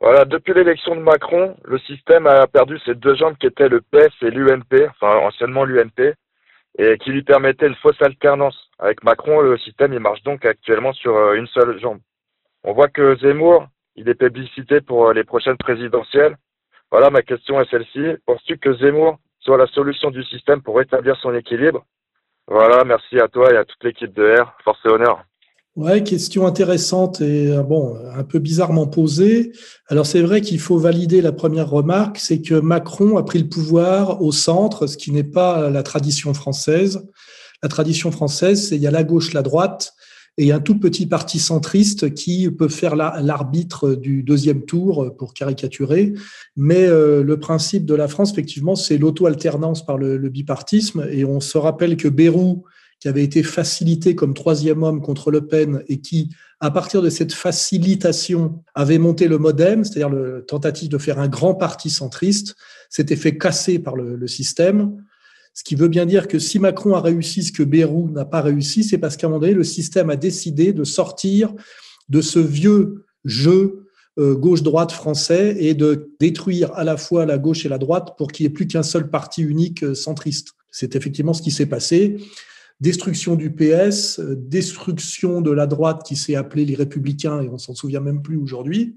Voilà, depuis l'élection de Macron, le système a perdu ses deux jambes qui étaient le PS et l'UMP, enfin anciennement l'UMP, et qui lui permettaient une fausse alternance. Avec Macron, le système il marche donc actuellement sur euh, une seule jambe. On voit que Zemmour, il est publicité pour euh, les prochaines présidentielles. Voilà, ma question est celle-ci. Penses-tu que Zemmour soit la solution du système pour rétablir son équilibre? Voilà, merci à toi et à toute l'équipe de R. Force et honneur. Ouais, question intéressante et euh, bon, un peu bizarrement posée. Alors c'est vrai qu'il faut valider la première remarque, c'est que Macron a pris le pouvoir au centre, ce qui n'est pas la tradition française. La tradition française, c'est il y a la gauche, la droite, et un tout petit parti centriste qui peut faire l'arbitre du deuxième tour pour caricaturer. Mais euh, le principe de la France, effectivement, c'est l'auto-alternance par le, bipartisme. Et on se rappelle que Bérou qui avait été facilité comme troisième homme contre Le Pen et qui, à partir de cette facilitation, avait monté le modem, c'est-à-dire le tentative de faire un grand parti centriste, s'était fait casser par le, système. Ce qui veut bien dire que si Macron a réussi ce que Bayrou n'a pas réussi, c'est parce qu'à un moment donné, le système a décidé de sortir de ce vieux jeu euh, gauche-droite français et de détruire à la fois la gauche et la droite pour qu'il n'y ait plus qu'un seul parti unique euh, centriste. C'est effectivement ce qui s'est passé destruction du PS, euh, destruction de la droite qui s'est appelée les Républicains et on s'en souvient même plus aujourd'hui.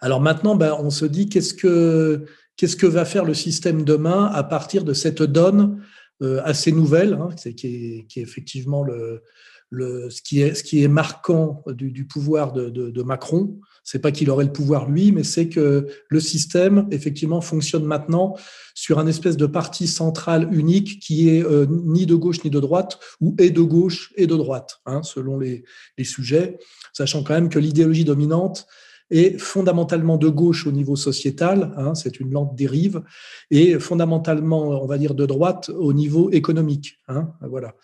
Alors maintenant, ben, on se dit qu'est-ce que va faire le système demain à partir de cette donne euh, assez nouvelle, hein, qui, est, effectivement ce, qui est, marquant du, pouvoir de Macron. C'est pas qu'il aurait le pouvoir lui, mais c'est que le système effectivement fonctionne maintenant sur un espèce de parti central unique qui est euh, ni de gauche ni de droite ou est de gauche et de droite, hein, selon les, les sujets, sachant quand même que l'idéologie dominante est fondamentalement de gauche au niveau sociétal, hein, c'est une lente dérive, et fondamentalement, on va dire, de droite au niveau économique. Hein, voilà.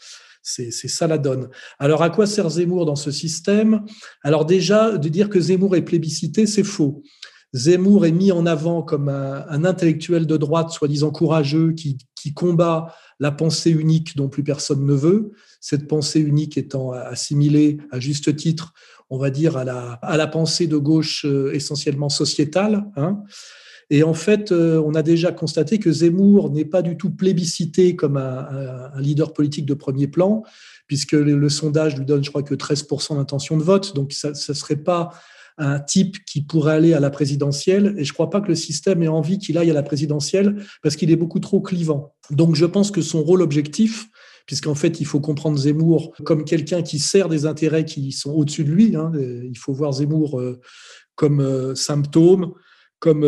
C'est ça la donne. Alors, à quoi sert Zemmour dans ce système? Alors déjà, de dire que Zemmour est plébiscité, c'est faux. Zemmour est mis en avant comme un, intellectuel de droite, soi-disant courageux, qui, qui, combat la pensée unique dont plus personne ne veut. Cette pensée unique étant assimilée, à juste titre, on va dire, à la, pensée de gauche euh, essentiellement sociétale. Hein. Et en fait, euh, on a déjà constaté que Zemmour n'est pas du tout plébiscité comme un, leader politique de premier plan, puisque le, sondage lui donne, je crois, que 13% d'intention de vote. Donc, ça ne serait pas un type qui pourrait aller à la présidentielle. Et je ne crois pas que le système ait envie qu'il aille à la présidentielle parce qu'il est beaucoup trop clivant. Donc, je pense que son rôle objectif, puisqu'en fait, il faut comprendre Zemmour comme quelqu'un qui sert des intérêts qui sont au-dessus de lui. Hein. Il faut voir Zemmour euh, comme euh, symptôme, comme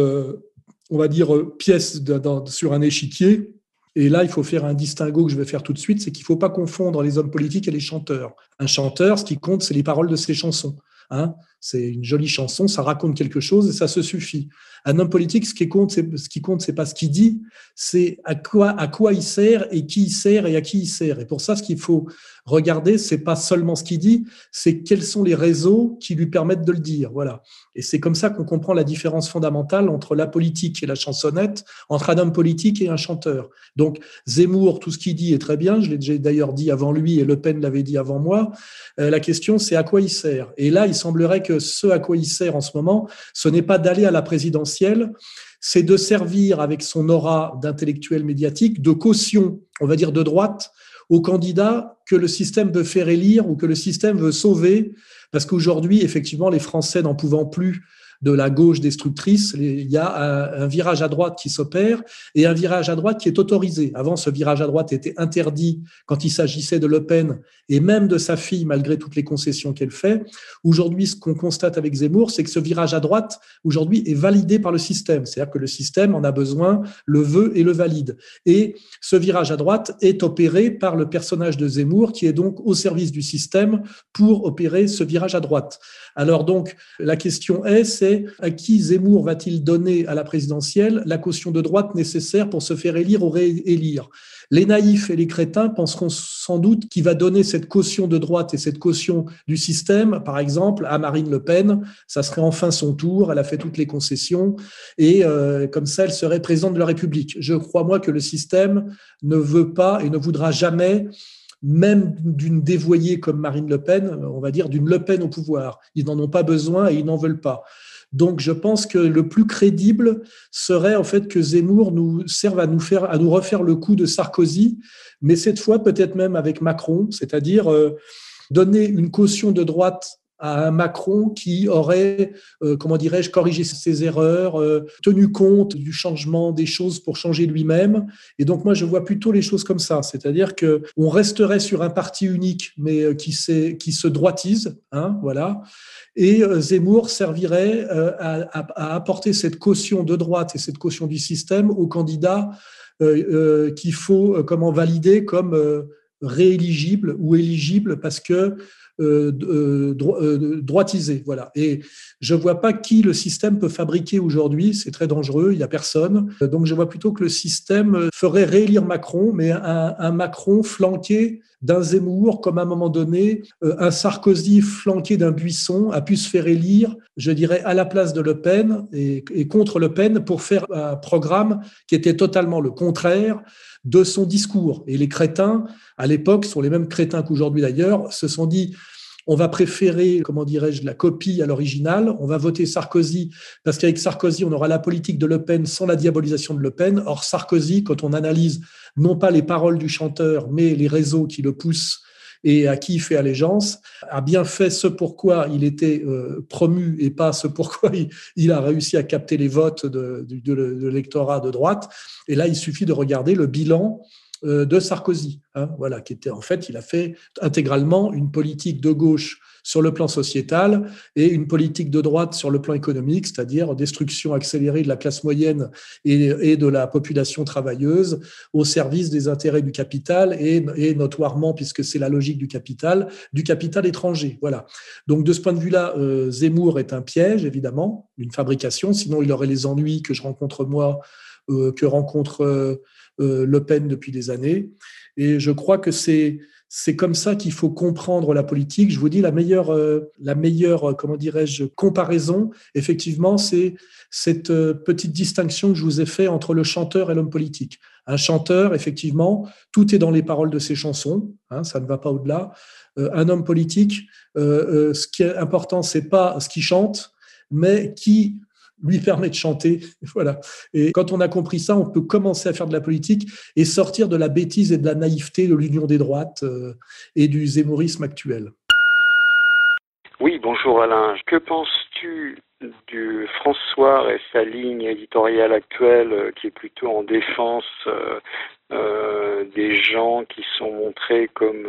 on va dire, euh, pièce sur un échiquier. Et là, il faut faire un distinguo que je vais faire tout de suite, c'est qu'il ne faut pas confondre les hommes politiques et les chanteurs. Un chanteur, ce qui compte, c'est les paroles de ses chansons. Hein c'est une jolie chanson, ça raconte quelque chose et ça se suffit. Un homme politique, ce qui compte, c'est ce qui compte, c'est pas ce qu'il dit, c'est à quoi à quoi il sert et qui il sert et à qui il sert. Et pour ça, ce qu'il faut regarder, c'est pas seulement ce qu'il dit, c'est quels sont les réseaux qui lui permettent de le dire. Voilà. Et c'est comme ça qu'on comprend la différence fondamentale entre la politique et la chansonnette, entre un homme politique et un chanteur. Donc Zemmour, tout ce qu'il dit est très bien. Je l'ai d'ailleurs dit avant lui et Le Pen l'avait dit avant moi. Euh, la question, c'est à quoi il sert? Et là, il semblerait que ce à quoi il sert en ce moment, ce n'est pas d'aller à la présidentielle, c'est de servir avec son aura d'intellectuel médiatique de caution, on va dire de droite, aux candidats que le système veut faire élire ou que le système veut sauver, parce qu'aujourd'hui, effectivement, les Français n'en pouvant plus de la gauche destructrice, il y a un, virage à droite qui s'opère et un virage à droite qui est autorisé. Avant, ce virage à droite était interdit quand il s'agissait de Le Pen et même de sa fille, malgré toutes les concessions qu'elle fait. Aujourd'hui, ce qu'on constate avec Zemmour, c'est que ce virage à droite, aujourd'hui, est validé par le système. C'est-à-dire que le système en a besoin, le veut et le valide. Et ce virage à droite est opéré par le personnage de Zemmour, qui est donc au service du système pour opérer ce virage à droite. Alors donc, la question est, c'est à qui Zemmour va-t-il donner à la présidentielle la caution de droite nécessaire pour se faire élire ou réélire les naïfs et les crétins penseront sans doute qu'il va donner cette caution de droite et cette caution du système, par exemple, à Marine Le Pen. Ça serait enfin son tour. Elle a fait toutes les concessions et euh, comme ça, elle serait présidente de la République. Je crois, moi, que le système ne veut pas et ne voudra jamais même d'une dévoyée comme Marine Le Pen, on va dire d'une Le Pen au pouvoir. Ils n'en ont pas besoin et ils n'en veulent pas. Donc, je pense que le plus crédible serait en fait que Zemmour nous serve à nous faire, à nous refaire le coup de Sarkozy, mais cette fois peut-être même avec Macron, c'est-à-dire euh, donner une caution de droite à un Macron qui aurait, euh, comment dirais-je, corrigé ses erreurs, euh, tenu compte du changement des choses pour changer lui-même. Et donc moi, je vois plutôt les choses comme ça, c'est-à-dire que on resterait sur un parti unique, mais euh, qui, se droitise, hein, voilà. Et Zemmour servirait à, à, apporter cette caution de droite et cette caution du système aux candidats qu'il faut comment valider comme rééligible ou éligible parce que euh, euh, euh, droitisé. Voilà. Et je ne vois pas qui le système peut fabriquer aujourd'hui. C'est très dangereux. Il n'y a personne. Donc je vois plutôt que le système ferait réélire Macron, mais un, Macron flanqué d'un Zemmour, comme à un moment donné, un Sarkozy flanqué d'un Buisson a pu se faire élire, je dirais, à la place de Le Pen et, et contre Le Pen pour faire un programme qui était totalement le contraire de son discours. Et les crétins, à l'époque, sont les mêmes crétins qu'aujourd'hui d'ailleurs, se sont dit on va préférer, comment dirais-je, la copie à l'original. On va voter Sarkozy parce qu'avec Sarkozy, on aura la politique de Le Pen sans la diabolisation de Le Pen. Or, Sarkozy, quand on analyse non pas les paroles du chanteur, mais les réseaux qui le poussent et à qui il fait allégeance, a bien fait ce pourquoi il était euh, promu et pas ce pourquoi il, a réussi à capter les votes de, l'électorat de droite. Et là, il suffit de regarder le bilan de Sarkozy, hein, voilà, qui était en fait, il a fait intégralement une politique de gauche sur le plan sociétal et une politique de droite sur le plan économique, c'est-à-dire destruction accélérée de la classe moyenne et, de la population travailleuse au service des intérêts du capital et, notoirement, puisque c'est la logique du capital, du capital étranger. Voilà. Donc de ce point de vue-là, euh, Zemmour est un piège, évidemment, une fabrication, sinon il aurait les ennuis que je rencontre moi, euh, que rencontre euh, Le Pen depuis des années. Et je crois que c'est c'est comme ça qu'il faut comprendre la politique. Je vous dis la meilleure, euh, la meilleure, euh, comment dirais-je, comparaison. Effectivement, c'est cette euh, petite distinction que je vous ai fait entre le chanteur et l'homme politique. Un chanteur, effectivement, tout est dans les paroles de ses chansons. Hein, ça ne va pas au-delà. un homme politique, ce qui est important, c'est pas ce qu'il chante, mais qui lui permet de chanter. Voilà. Et quand on a compris ça, on peut commencer à faire de la politique et sortir de la bêtise et de la naïveté de l'union des droites euh, et du zémorisme actuel. Oui, bonjour Alain. Que penses-tu du François et sa ligne éditoriale actuelle euh, qui est plutôt en défense euh, des gens qui sont montrés comme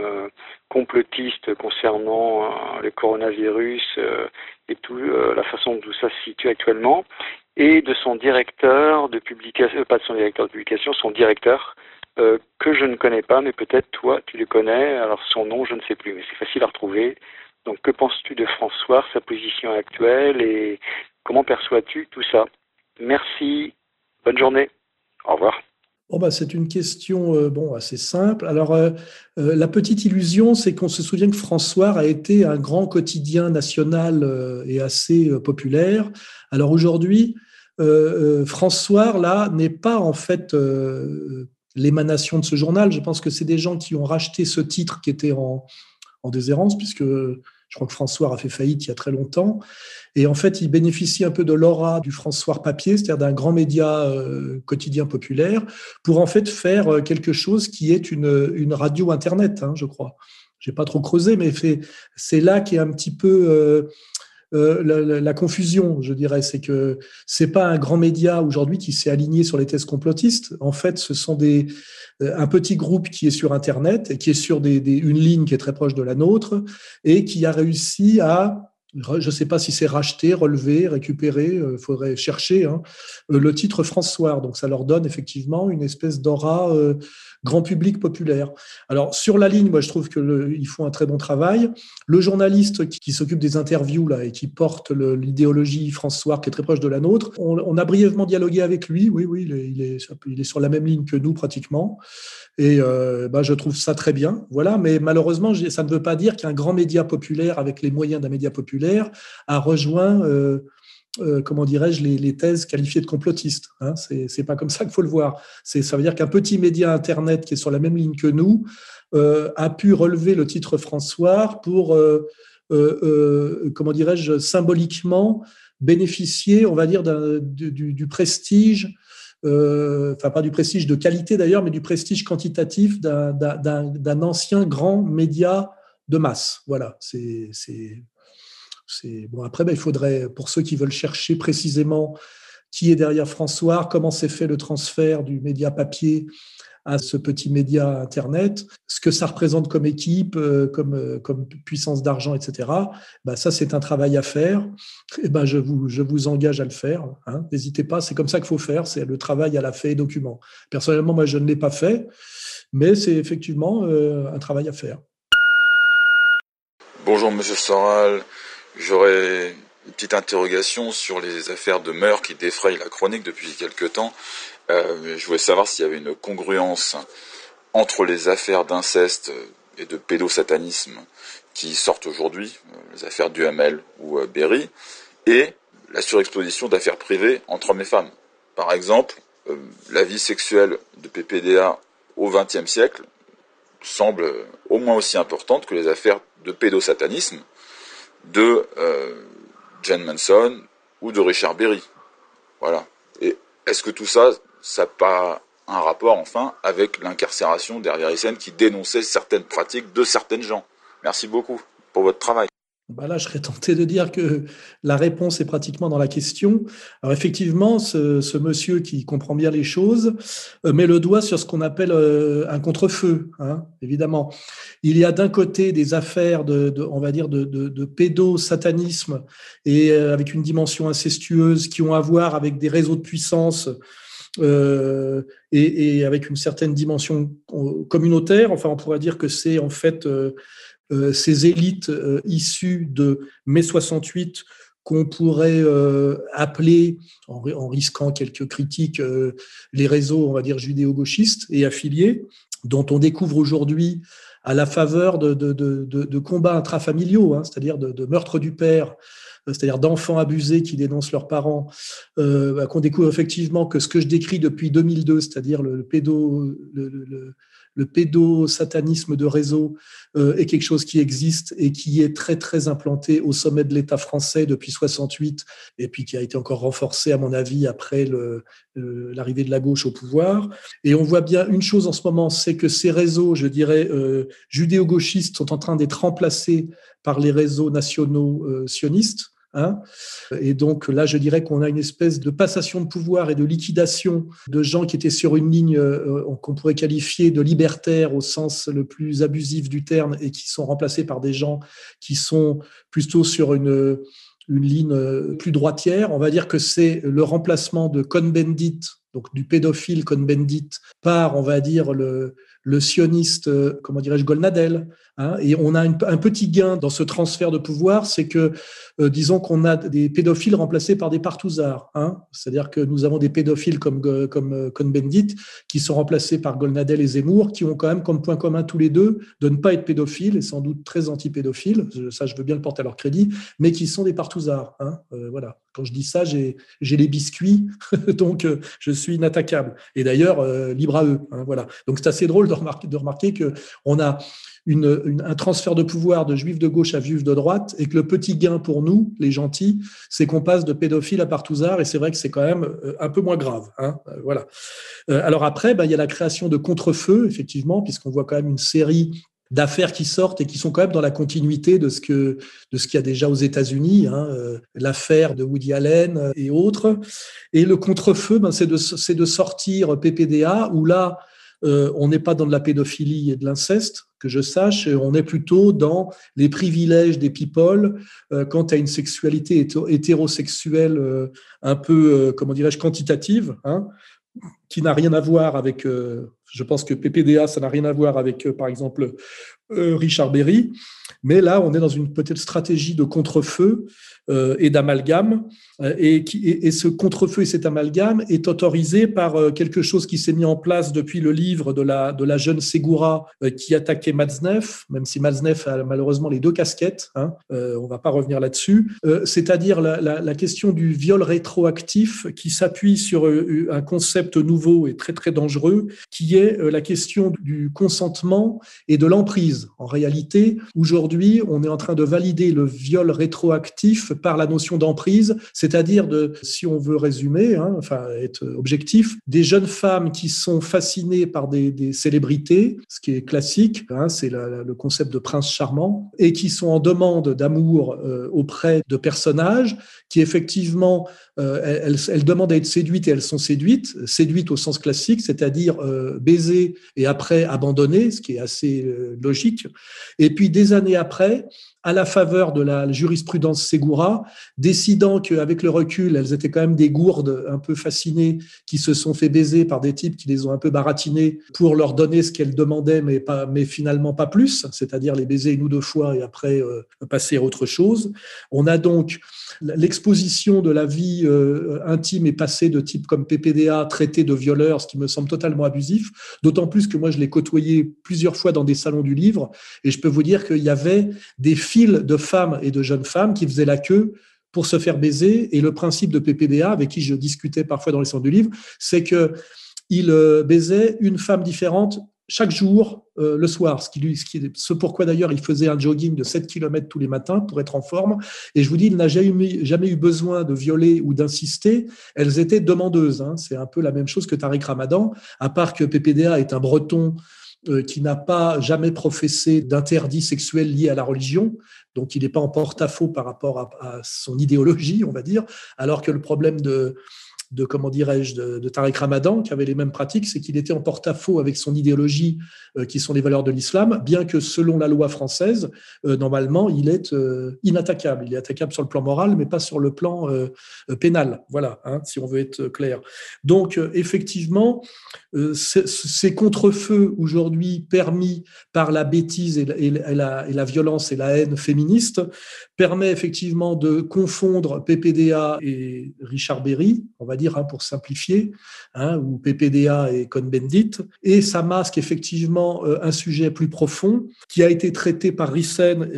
complotistes concernant le coronavirus et tout, la façon dont ça se situe actuellement, et de son directeur de publication, pas de son directeur de publication, son directeur, que je ne connais pas, mais peut-être toi tu le connais, alors son nom je ne sais plus, mais c'est facile à retrouver. Donc que penses-tu de François, sa position actuelle, et comment perçois-tu tout ça? Merci, bonne journée, au revoir. Bon, bah, c'est une question euh, bon, assez simple. Alors, euh, euh, la petite illusion, c'est qu'on se souvient que François a été un grand quotidien national et assez populaire. Alors aujourd'hui, François, là, n'est pas en fait l'émanation de ce journal. Je pense que c'est des gens qui ont racheté ce titre qui était en, en déshérence, puisque je crois que François a fait faillite il y a très longtemps. Et en fait, il bénéficie un peu de l'aura du François papier, c'est-à-dire d'un grand média euh, quotidien populaire, pour en fait faire euh, quelque chose qui est une, une radio Internet, hein, je crois. J'ai pas trop creusé, mais c'est là qui est un petit peu euh, la, confusion, je dirais, c'est que c'est pas un grand média aujourd'hui qui s'est aligné sur les thèses complotistes. En fait, ce sont des euh, un petit groupe qui est sur Internet et qui est sur des, une ligne qui est très proche de la nôtre et qui a réussi à je ne sais pas si c'est racheté, relevé, récupéré, il euh, faudrait chercher hein, le titre François. Donc ça leur donne effectivement une espèce d'aura grand public populaire. Alors sur la ligne, moi je trouve qu'ils font un très bon travail. Le journaliste qui, s'occupe des interviews là et qui porte l'idéologie François qui est très proche de la nôtre, on, a brièvement dialogué avec lui. Oui, oui, il est, sur la même ligne que nous pratiquement. Et bah, je trouve ça très bien. Voilà, mais malheureusement, ça ne veut pas dire qu'un grand média populaire avec les moyens d'un média populaire a rejoint euh, euh, comment dirais-je, les, thèses qualifiées de complotistes. Hein. C'est pas comme ça qu'il faut le voir. Ça veut dire qu'un petit média Internet qui est sur la même ligne que nous euh, a pu relever le titre François pour, comment dirais-je, symboliquement bénéficier, on va dire, du, prestige, enfin pas du prestige de qualité d'ailleurs, mais du prestige quantitatif d'un ancien grand média de masse. Voilà, c'est bon. Après, ben, il faudrait, pour ceux qui veulent chercher précisément qui est derrière François, comment s'est fait le transfert du média papier à ce petit média Internet, ce que ça représente comme équipe, euh, comme, euh, comme puissance d'argent, etc. Ben, ça, c'est un travail à faire. Et ben, je, vous, je vous engage à le faire. Hein. N'hésitez pas, c'est comme ça qu'il faut faire. C'est le travail à la fait et document. Personnellement, moi, je ne l'ai pas fait, mais c'est effectivement euh, un travail à faire. Bonjour, monsieur Soral. J'aurais une petite interrogation sur les affaires de meurtre qui défrayent la chronique depuis quelque temps. Euh, je voulais savoir s'il y avait une congruence entre les affaires d'inceste et de pédosatanisme qui sortent aujourd'hui, euh, les affaires du Hamel ou euh, Berry, et la surexposition d'affaires privées entre hommes et femmes. Par exemple, la vie sexuelle de PPDA au XXe siècle semble au moins aussi importante que les affaires de pédosatanisme, de euh, Jen Manson ou de Richard Berry. Voilà. Et est-ce que tout ça, ça n'a pas un rapport, enfin, avec l'incarcération derrière scènes qui dénonçait certaines pratiques de certaines gens? Merci beaucoup pour votre travail. Bah là, je serais tenté de dire que la réponse est pratiquement dans la question. Alors effectivement, ce, monsieur qui comprend bien les choses euh, met le doigt sur ce qu'on appelle euh, un contre-feu, hein, évidemment. Il y a d'un côté des affaires de, on va dire, de, de, pédosatanisme et euh, avec une dimension incestueuse qui ont à voir avec des réseaux de puissance et, avec une certaine dimension communautaire. Enfin, on pourrait dire que c'est en fait ces élites euh, issues de mai 68 qu'on pourrait euh, appeler, en, risquant quelques critiques, les réseaux, on va dire, judéo-gauchistes et affiliés, dont on découvre aujourd'hui à la faveur de, combats intrafamiliaux, hein, c'est-à-dire de, meurtre du père, c'est-à-dire d'enfants abusés qui dénoncent leurs parents, bah, qu'on découvre effectivement que ce que je décris depuis 2002, c'est-à-dire le, pédo, le, le pédosatanisme de réseau euh, est quelque chose qui existe et qui est très très implanté au sommet de l'État français depuis 68 et puis qui a été encore renforcé à mon avis après l'arrivée de la gauche au pouvoir. Et on voit bien une chose en ce moment, c'est que ces réseaux, je dirais, euh, judéo-gauchistes sont en train d'être remplacés par les réseaux nationaux euh, sionistes. Hein. et donc là, je dirais qu'on a une espèce de passation de pouvoir et de liquidation de gens qui étaient sur une ligne euh, qu'on pourrait qualifier de libertaire au sens le plus abusif du terme et qui sont remplacés par des gens qui sont plutôt sur une, une ligne euh, plus droitière. On va dire que c'est le remplacement de Cohn-Bendit, donc du pédophile Cohn-Bendit, par, on va dire, le, le sioniste, euh, comment dirais-je, Golnadel. Hein, et on a un petit gain dans ce transfert de pouvoir, c'est que, euh, disons qu'on a des pédophiles remplacés par des partouzards. Hein, C'est-à-dire que nous avons des pédophiles comme, euh, comme Cohn-Bendit qui sont remplacés par Golnadel et Zemmour, qui ont quand même comme point commun tous les deux de ne pas être pédophiles et sans doute très anti-pédophiles. Ça, je veux bien le porter à leur crédit, mais qui sont des partouzards. Hein, voilà. Quand je dis ça, j'ai les biscuits, donc je suis inattaquable. Et d'ailleurs, libre à eux. Hein, voilà. Donc c'est assez drôle de de remarquer qu'on a un transfert de pouvoir de juifs de gauche à juifs de droite et que le petit gain pour nous, les gentils, c'est qu'on passe de pédophile à partouzard et c'est vrai que c'est quand même euh, un peu moins grave. Hein, euh, voilà. Euh, alors après, ben, il y a la création de contre-feux, effectivement, puisqu'on voit quand même une série d'affaires qui sortent et qui sont quand même dans la continuité de ce que de ce qu'il y a déjà aux États-Unis, hein, l'affaire de Woody Allen et autres. Et le contre-feu, ben, c'est de c'est de sortir PPDA où là euh, on n'est pas dans de la pédophilie et de l'inceste, que je sache, on est plutôt dans les privilèges des people euh, quant à une sexualité hétérosexuelle euh, un peu, euh, comment dirais-je, quantitative, hein, qui n'a rien à voir avec, je pense que PPDA, ça n'a rien à voir avec, par exemple, Richard Berry, mais là, on est dans une peut-être stratégie de contre-feu euh, et d'amalgame. Euh, et, ce contre-feu et cet amalgame est autorisé par euh, quelque chose qui s'est mis en place depuis le livre de la, de la jeune Segura qui attaquait Matzneff, même si Matzneff a malheureusement les deux casquettes. Hein, on va pas revenir là-dessus. C'est-à-dire la, la, question du viol rétroactif qui s'appuie sur un concept nouveau et très très dangereux, qui est la question du consentement et de l'emprise. En réalité, aujourd'hui, on est en train de valider le viol rétroactif par la notion d'emprise, c'est-à-dire de, si on veut résumer, hein, enfin être objectif, des jeunes femmes qui sont fascinées par des, célébrités, ce qui est classique, hein, c'est le concept de prince charmant, et qui sont en demande d'amour euh, auprès de personnages qui effectivement, euh, elles, demandent à être séduites et elles sont séduites, séduites au sens classique, c'est-à-dire euh, baiser et après abandonner, ce qui est assez logique. Et puis des années après, à la faveur de la jurisprudence Segura, décidant qu'avec le recul, elles étaient quand même des gourdes un peu fascinées qui se sont fait baiser par des types qui les ont un peu baratinées pour leur donner ce qu'elles demandaient, mais, pas, mais finalement pas plus, c'est-à-dire les baiser une ou deux fois et après euh, passer à autre chose. On a donc l'exposition de la vie euh, intime et passée de type comme PPDA, traité de violeur, ce qui me semble totalement abusif, d'autant plus que moi je l'ai côtoyé plusieurs fois dans des salons du livre, et je peux vous dire qu'il y avait des file de femmes et de jeunes femmes qui faisaient la queue pour se faire baiser. Et le principe de PPDA, avec qui je discutais parfois dans les centres du livre, c'est que il euh, baisait une femme différente chaque jour euh, le soir, ce, qui lui, ce, ce pourquoi d'ailleurs il faisait un jogging de 7 km tous les matins pour être en forme. Et je vous dis, il n'a jamais, jamais, eu besoin de violer ou d'insister. Elles étaient demandeuses. Hein. C'est un peu la même chose que Tariq Ramadan, à part que PPDA est un breton qui n'a pas jamais professé d'interdit sexuel lié à la religion, donc il n'est pas en porte-à-faux par rapport à, son idéologie, on va dire, alors que le problème de, de comment dirais-je, de, de, Tariq Ramadan, qui avait les mêmes pratiques, c'est qu'il était en porte-à-faux avec son idéologie, euh, qui sont les valeurs de l'islam, bien que selon la loi française, euh, normalement, il est euh, inattaquable. Il est attaquable sur le plan moral, mais pas sur le plan pénal. Voilà, hein, si on veut être clair. Donc, effectivement, ces contre-feux aujourd'hui permis par la bêtise et la, et la violence et la haine féministe permet effectivement de confondre PPDA et Richard Berry, on va hein, pour simplifier, hein, ou PPDA et Cohn-Bendit, et ça masque effectivement euh, un sujet plus profond qui a été traité par Rissen euh,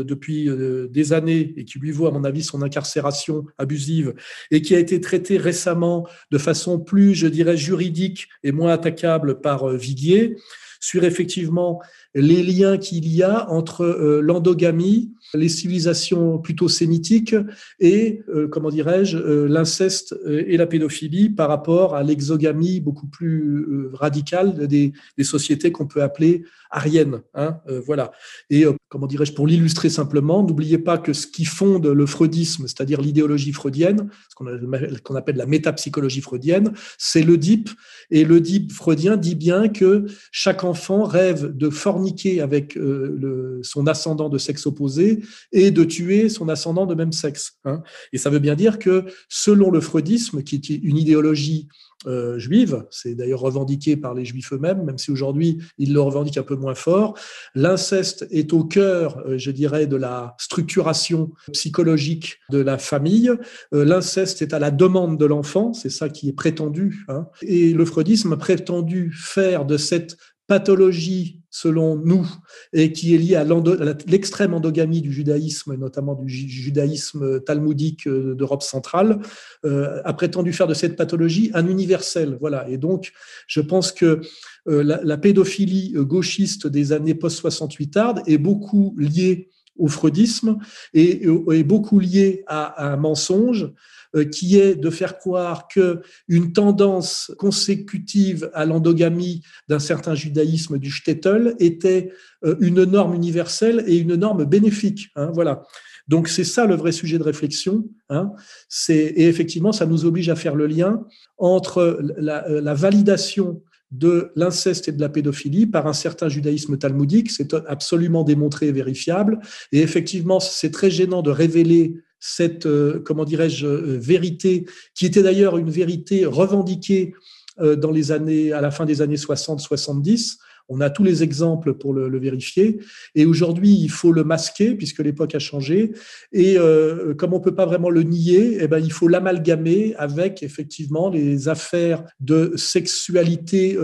euh, depuis des années et qui lui vaut, à mon avis, son incarcération abusive, et qui a été traité récemment de façon plus, je dirais, juridique et moins attaquable par Viguier sur effectivement les liens qu'il y a entre l'endogamie, les civilisations plutôt sémitiques et, euh, comment dirais-je, euh, l'inceste et la pédophilie par rapport à l'exogamie beaucoup plus radicale des, des sociétés qu'on peut appeler ariennes. Hein, voilà. Et, comment dirais-je, pour l'illustrer simplement, n'oubliez pas que ce qui fonde le freudisme, c'est-à-dire l'idéologie freudienne, ce qu'on appelle la métapsychologie freudienne, c'est l'Oedipe. Et l'Oedipe freudien dit bien que chaque enfant rêve de former avec euh, le, son ascendant de sexe opposé et de tuer son ascendant de même sexe. Hein. Et ça veut bien dire que selon le freudisme, qui est une idéologie euh, juive, c'est d'ailleurs revendiqué par les juifs eux-mêmes, même si aujourd'hui ils le revendiquent un peu moins fort, l'inceste est au cœur, euh, je dirais, de la structuration psychologique de la famille. l'inceste est à la demande de l'enfant, c'est ça qui est prétendu. Hein. Et le freudisme a prétendu faire de cette pathologie, selon nous, et qui est liée à l'extrême endogamie du judaïsme, notamment du judaïsme talmudique euh, d'Europe centrale, euh, a prétendu faire de cette pathologie un universel. Voilà. Et donc, je pense que euh, la, pédophilie gauchiste des années post-68 tardes est beaucoup liée au freudisme et, est beaucoup liée à un mensonge euh, qui est de faire croire que une tendance consécutive à l'endogamie d'un certain judaïsme du shtetl était euh, une norme universelle et une norme bénéfique. Hein, voilà. Donc c'est ça le vrai sujet de réflexion. Hein. et effectivement, ça nous oblige à faire le lien entre euh, la validation de l'inceste et de la pédophilie par un certain judaïsme talmudique. C'est absolument démontré et vérifiable. Et effectivement, c'est très gênant de révéler cette, euh, comment dirais-je, euh, vérité, qui était d'ailleurs une vérité revendiquée euh, dans les années, à la fin des années 60-70, on a tous les exemples pour le, vérifier. Et aujourd'hui, il faut le masquer puisque l'époque a changé. Et euh, comme on peut pas vraiment le nier, eh ben, il faut l'amalgamer avec effectivement les affaires de sexualité, euh,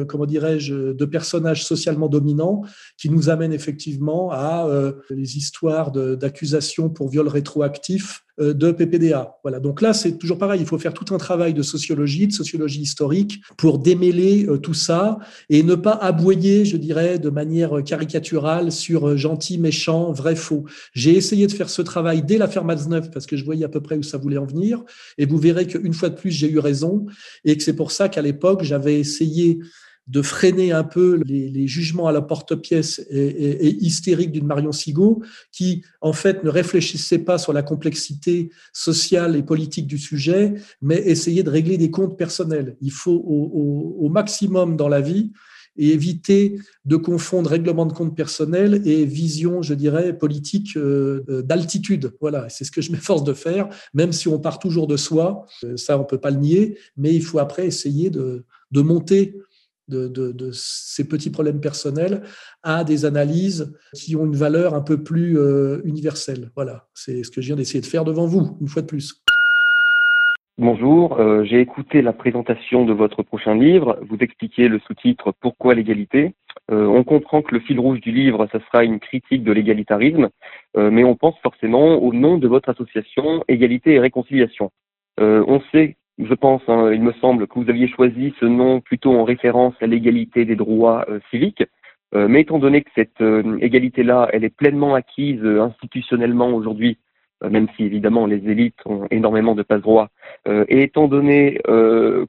euh, comment dirais-je, de personnages socialement dominants qui nous amènent effectivement à les histoires d'accusations pour viol rétroactif de PPDA. Voilà. Donc là, c'est toujours pareil. Il faut faire tout un travail de sociologie, de sociologie historique pour démêler euh, tout ça et ne pas aboyer, je dirais, de manière caricaturale sur euh, gentil, méchant, vrai, faux. J'ai essayé de faire ce travail dès l'affaire Matzneuf parce que je voyais à peu près où ça voulait en venir. Et vous verrez qu'une fois de plus, j'ai eu raison et que c'est pour ça qu'à l'époque, j'avais essayé de freiner un peu les, jugements à la porte-pièce et, hystériques d'une Marion Sigaud, qui en fait ne réfléchissait pas sur la complexité sociale et politique du sujet, mais essayait de régler des comptes personnels. Il faut au, maximum dans la vie et éviter de confondre règlement de compte personnel et vision, je dirais, politique euh, d'altitude. Voilà, c'est ce que je m'efforce de faire, même si on part toujours de soi, euh, ça on peut pas le nier, mais il faut après essayer de, de monter de, ces petits problèmes personnels à des analyses qui ont une valeur un peu plus euh, universelle. Voilà, c'est ce que je viens d'essayer de faire devant vous, une fois de plus. Bonjour, euh, j'ai écouté la présentation de votre prochain livre. Vous expliquez le sous-titre Pourquoi l'égalité euh, On comprend que le fil rouge du livre, ça sera une critique de l'égalitarisme, mais on pense forcément au nom de votre association Égalité et Réconciliation. on sait je pense, hein, il me semble, que vous aviez choisi ce nom plutôt en référence à l'égalité des droits euh, civiques. Euh, mais étant donné que cette euh, égalité-là, elle est pleinement acquise institutionnellement aujourd'hui, même si évidemment les élites ont énormément de passe-droit, et étant donné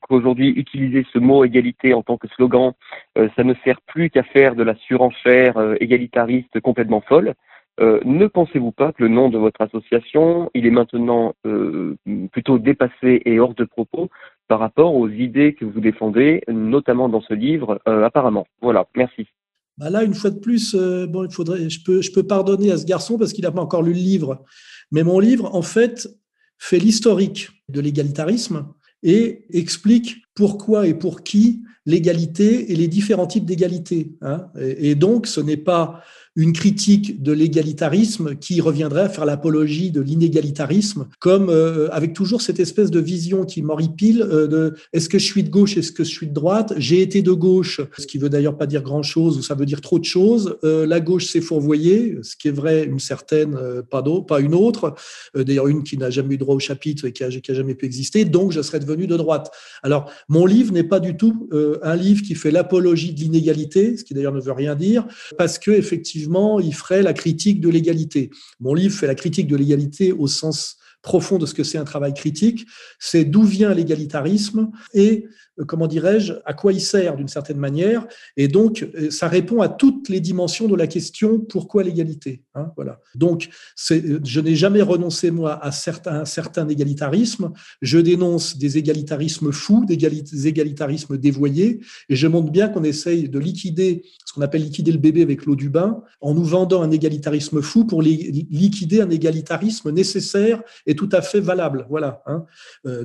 qu'aujourd'hui utiliser ce mot égalité en tant que slogan, ça ne sert plus qu'à faire de la surenchère égalitariste complètement folle, euh, ne pensez-vous pas que le nom de votre association, il est maintenant euh, plutôt dépassé et hors de propos par rapport aux idées que vous défendez, notamment dans ce livre, euh, apparemment Voilà, merci. Bah là, une fois de plus, bon, il faudrait, je peux, pardonner à ce garçon parce qu'il n'a pas encore lu le livre. Mais mon livre, en fait, fait l'historique de l'égalitarisme et explique pourquoi et pour qui l'égalité et les différents types d'égalité. Hein. et, donc, ce n'est pas une critique de l'égalitarisme qui reviendrait à faire l'apologie de l'inégalitarisme, comme euh, avec toujours cette espèce de vision qui m'horripile euh, de est-ce que je suis de gauche, est-ce que je suis de droite? J'ai été de gauche, ce qui veut d'ailleurs pas dire grand-chose, ou ça veut dire trop de choses. Euh, la gauche s'est fourvoyée, ce qui est vrai, une certaine, pas, d'autre, pas une autre, d'ailleurs une qui n'a jamais eu droit au chapitre et qui a, qui a, jamais pu exister, donc je serais devenu de droite. Alors, mon livre n'est pas du tout un livre qui fait l'apologie de l'inégalité, ce qui d'ailleurs ne veut rien dire, parce que effectivement, il ferait la critique de l'égalité. Mon livre fait la critique de l'égalité au sens profond de ce que c'est un travail critique, c'est d'où vient l'égalitarisme et comment dirais-je, à quoi il sert d'une certaine manière. Et donc, euh, ça répond à toutes les dimensions de la question pourquoi l'égalité. Hein, voilà. Donc, euh, je n'ai jamais renoncé, moi, à certains, égalitarisme. Je dénonce des égalitarismes fous, des égalitarismes dévoyés, et je montre bien qu'on essaye de liquider ce qu'on appelle liquider le bébé avec l'eau du bain, en nous vendant un égalitarisme fou pour liquider un égalitarisme nécessaire et tout à fait valable. Voilà. Hein.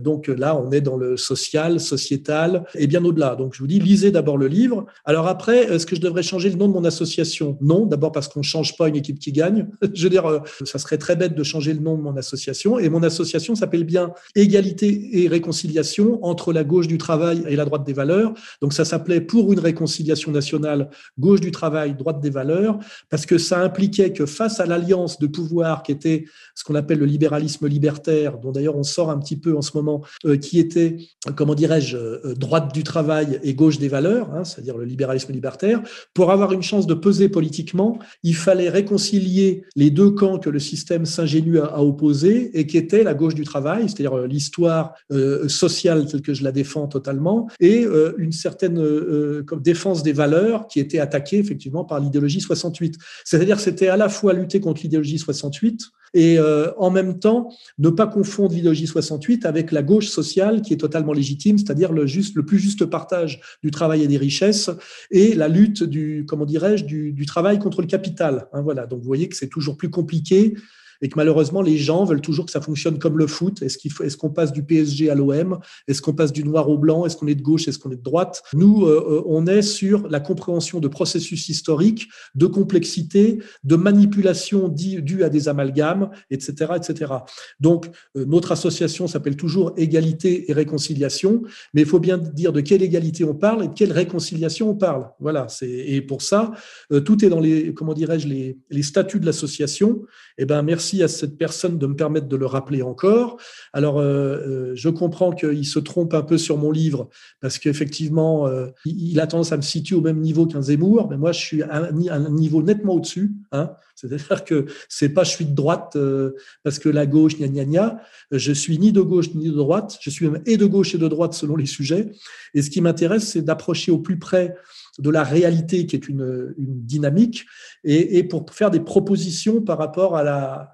donc là, on est dans le social, sociétal, et bien au-delà. Donc je vous dis, lisez d'abord le livre. Alors après, est-ce que je devrais changer le nom de mon association? Non, d'abord parce qu'on ne change pas une équipe qui gagne. je veux dire, euh, ça serait très bête de changer le nom de mon association. Et mon association s'appelle bien Égalité et réconciliation entre la gauche du travail et la droite des valeurs. Donc ça s'appelait pour une réconciliation nationale, gauche du travail, droite des valeurs, parce que ça impliquait que face à l'alliance de pouvoir qui était ce qu'on appelle le libéralisme libertaire, dont d'ailleurs on sort un petit peu en ce moment, euh, qui était, comment dirais-je, euh, droite du travail et gauche des valeurs, hein, c'est-à-dire le libéralisme libertaire, pour avoir une chance de peser politiquement, il fallait réconcilier les deux camps que le système s'ingénue à, opposer et qui étaient la gauche du travail, c'est-à-dire euh, l'histoire euh, sociale telle que je la défends totalement, et une certaine défense des valeurs qui était attaquée effectivement par l'idéologie 68. C'est-à-dire c'était à la fois lutter contre l'idéologie 68 et en même temps ne pas confondre l'idéologie 68 avec la gauche sociale qui est totalement légitime, c'est-à-dire le, le plus juste partage du travail et des richesses et la lutte du, comment dirais-je, du travail contre le capital. Hein, voilà. Donc vous voyez que c'est toujours plus compliqué et que malheureusement les gens veulent toujours que ça fonctionne comme le foot. Est-ce est-ce qu'on passe du PSG à l'OM Est-ce qu'on passe du noir au blanc? Est-ce qu'on est de gauche? Est-ce qu'on est de droite? Nous, euh, euh, on est sur la compréhension de processus historiques, de complexité, de manipulation due à des amalgames, etc., etc. Donc euh, notre association s'appelle toujours égalité et réconciliation, mais il faut bien dire de quelle égalité on parle et de quelle réconciliation on parle. Voilà. Et pour ça, tout est dans les comment dirais-je les, les statuts de l'association. Eh ben merci à cette personne de me permettre de le rappeler encore. Alors, euh, euh, je comprends qu'il se trompe un peu sur mon livre parce qu'effectivement, euh, il a tendance à me situer au même niveau qu'un Zemmour, mais moi, je suis à un niveau nettement au-dessus. Hein. C'est-à-dire que c'est pas je suis de droite parce que la gauche, gna gna gna. Je suis ni de gauche ni de droite. Je suis même et de gauche et de droite selon les sujets. Et ce qui m'intéresse, c'est d'approcher au plus près de la réalité qui est une, dynamique et, pour faire des propositions par rapport à,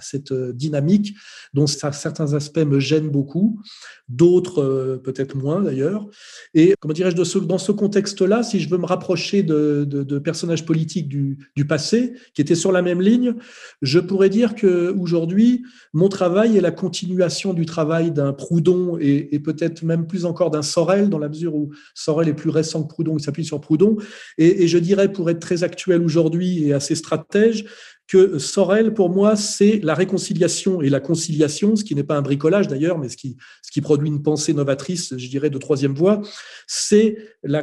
cette dynamique dont certains aspects me gênent beaucoup, d'autres euh, peut-être moins d'ailleurs. Et comment dirais-je, dans ce contexte-là, si je veux me rapprocher de, personnages politiques du, passé qui étaient sur la même ligne, je pourrais dire que aujourd'hui, mon travail est la continuation du travail d'un Proudhon et, et peut-être même plus encore d'un Sorel, dans la mesure où Sorel est plus récent que Proudhon, il s'appuie sur Et, je dirais, pour être très actuel aujourd'hui et assez stratège, que Sorel, pour moi, c'est la réconciliation et la conciliation, ce qui n'est pas un bricolage d'ailleurs, mais ce qui, ce qui produit une pensée novatrice, je dirais, de troisième voie, c'est la,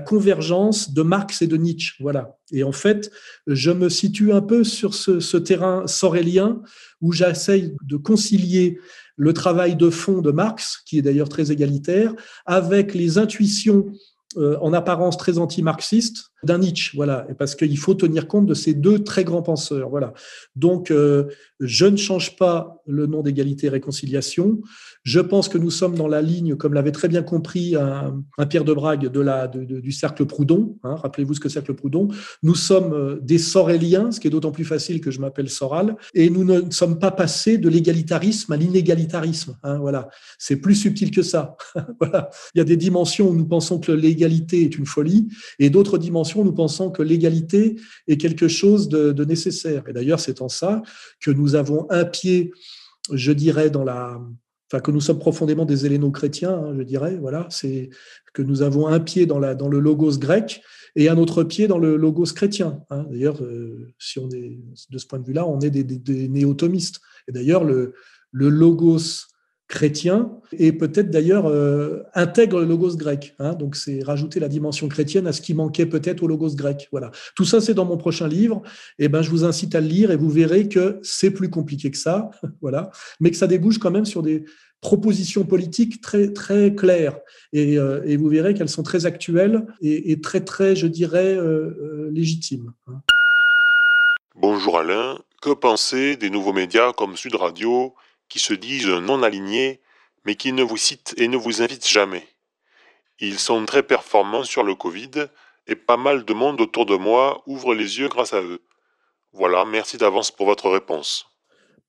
convergence de Marx et de Nietzsche. Voilà. Et en fait, je me situe un peu sur ce, terrain sorélien où j'essaye de concilier le travail de fond de Marx, qui est d'ailleurs très égalitaire, avec les intuitions en apparence très anti-marxiste d'un Nietzsche, voilà, parce qu'il faut tenir compte de ces deux très grands penseurs, voilà. Donc, euh, je ne change pas le nom d'égalité et réconciliation. Je pense que nous sommes dans la ligne, comme l'avait très bien compris un, Pierre de Brague de la, du cercle Proudhon. Hein, rappelez-vous ce que cercle Proudhon. Nous sommes euh, des soréliens, ce qui est d'autant plus facile que je m'appelle Soral, et nous ne sommes pas passés de l'égalitarisme à l'inégalitarisme. Hein, voilà, c'est plus subtil que ça. voilà, il y a des dimensions où nous pensons que l'égalité est une folie, et d'autres dimensions nous pensons que l'égalité est quelque chose de, nécessaire. Et d'ailleurs, c'est en ça que nous avons un pied, je dirais, dans la enfin que nous sommes profondément des héléno-chrétiens, hein, je dirais, voilà, c'est que nous avons un pied dans, la, dans le logos grec et un autre pied dans le logos chrétien. Hein. D'ailleurs, euh, si on est de ce point de vue-là, on est des, des, néo-thomistes. Et d'ailleurs, le, le logos chrétien et peut-être d'ailleurs euh, intègre le logos grec. Hein. donc c'est rajouter la dimension chrétienne à ce qui manquait peut-être au logos grec. Voilà. Tout ça c'est dans mon prochain livre. Et eh ben je vous incite à le lire et vous verrez que c'est plus compliqué que ça. voilà, mais que ça débouche quand même sur des propositions politiques très très claires et, euh, vous verrez qu'elles sont très actuelles et, et, très très je dirais euh, légitimes. Hein. Bonjour Alain, que penser des nouveaux médias comme Sud Radio? Qui se disent non alignés, mais qui ne vous citent et ne vous invitent jamais. Ils sont très performants sur le Covid, et pas mal de monde autour de moi ouvre les yeux grâce à eux. Voilà, merci d'avance pour votre réponse.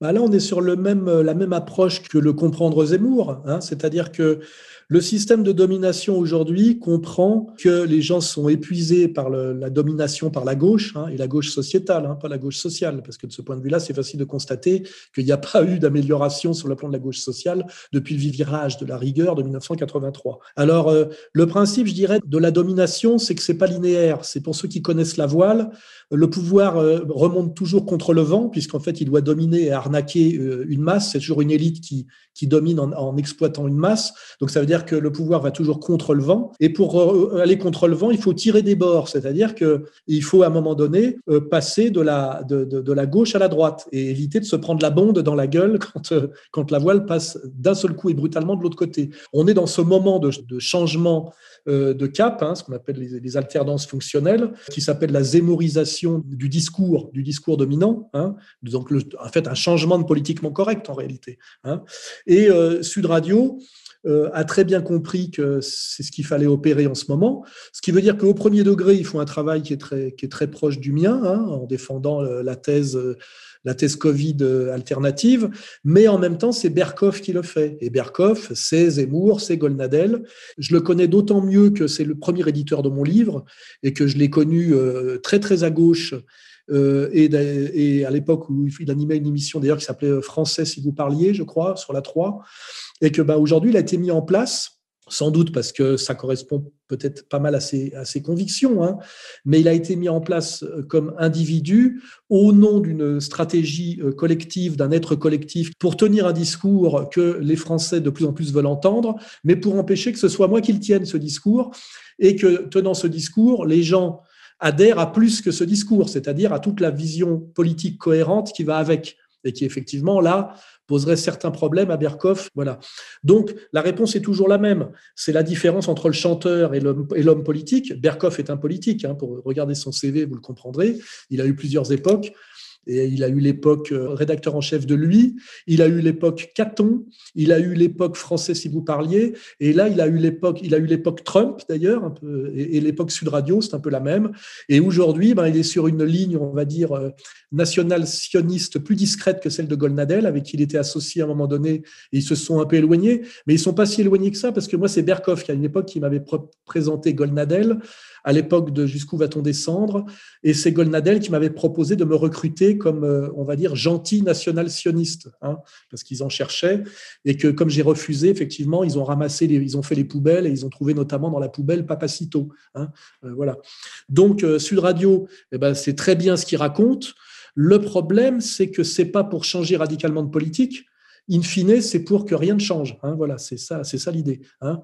Bah là, on est sur le même, la même approche que le comprendre Zemmour, hein, c'est-à-dire que le système de domination aujourd'hui comprend que les gens sont épuisés par la domination par la gauche, hein, et la gauche sociétale, hein, pas la gauche sociale, parce que de ce point de vue-là, c'est facile de constater qu'il n'y a pas eu d'amélioration sur le plan de la gauche sociale depuis le virage de la rigueur de 1983. Alors, euh, le principe, je dirais, de la domination, c'est que c'est pas linéaire. C'est pour ceux qui connaissent la voile, le pouvoir euh, remonte toujours contre le vent, puisqu'en fait, il doit dominer et arnaquer euh, une masse. C'est toujours une élite qui, qui domine en, exploitant une masse. Donc, ça veut dire que le pouvoir va toujours contre le vent. Et pour euh, aller contre le vent, il faut tirer des bords, c'est-à-dire qu'il faut à un moment donné euh, passer de la, de, de, la gauche à la droite et éviter de se prendre la bonde dans la gueule quand, quand la voile passe d'un seul coup et brutalement de l'autre côté. On est dans ce moment de, changement de cap, hein, ce qu'on appelle les, alternances fonctionnelles, qui s'appelle la zémorisation du discours, du discours dominant, hein, donc en fait un changement de politiquement correct en réalité. Hein. Et Sud Radio euh, a très bien compris que c'est ce qu'il fallait opérer en ce moment. Ce qui veut dire qu'au premier degré, ils font un travail qui est très, qui est très proche du mien, hein, en défendant la thèse la thèse Covid alternative, mais en même temps, c'est Berkoff qui le fait. Et Berkoff, c'est Zemmour, c'est Golnadel. Je le connais d'autant mieux que c'est le premier éditeur de mon livre et que je l'ai connu euh, très, très à gauche. Euh, et, à l'époque où il animait une émission d'ailleurs qui s'appelait Français si vous parliez, je crois, sur la 3, et que bah, aujourd'hui il a été mis en place sans doute parce que ça correspond peut-être pas mal à ses, convictions, hein, mais il a été mis en place euh, comme individu au nom d'une stratégie euh, collective, d'un être collectif, pour tenir un discours que les Français de plus en plus veulent entendre, mais pour empêcher que ce soit moi qui le tienne, ce discours, et que tenant ce discours, les gens adhèrent à plus que ce discours, c'est-à-dire à toute la vision politique cohérente qui va avec, et qui effectivement, là, poserait certains problèmes à Berkoff. Voilà. Donc, la réponse est toujours la même. C'est la différence entre le chanteur et l'homme politique. Berkoff est un politique. Hein, pour regarder son CV, vous le comprendrez. Il a eu plusieurs époques. Et il a eu l'époque euh, rédacteur en chef de lui, il a eu l'époque Caton, il a eu l'époque français si vous parliez, et là il a eu l'époque, il a eu l'époque Trump d'ailleurs, et, l'époque Sud Radio, c'est un peu la même. Et aujourd'hui, ben, il est sur une ligne, on va dire, euh, nationale sioniste plus discrète que celle de Golnadel, avec qui il était associé à un moment donné, et ils se sont un peu éloignés, mais ils sont pas si éloignés que ça, parce que moi c'est Berkoff qui à une époque qui m'avait présenté Golnadel à l'époque de Jusqu'où va-t-on descendre. Et c'est Golnadel qui m'avait proposé de me recruter comme, euh, on va dire, gentil national-sioniste, hein, parce qu'ils en cherchaient, et que comme j'ai refusé, effectivement, ils ont ramassé, ils ont fait les poubelles, et ils ont trouvé notamment dans la poubelle Papacito. Hein, euh, voilà. Donc, euh, Sud Radio, eh ben, c'est très bien ce qu'il raconte. Le problème, c'est que c'est pas pour changer radicalement de politique, in fine, c'est pour que rien ne change. Hein, voilà, c'est ça, c'est ça l'idée. Hein.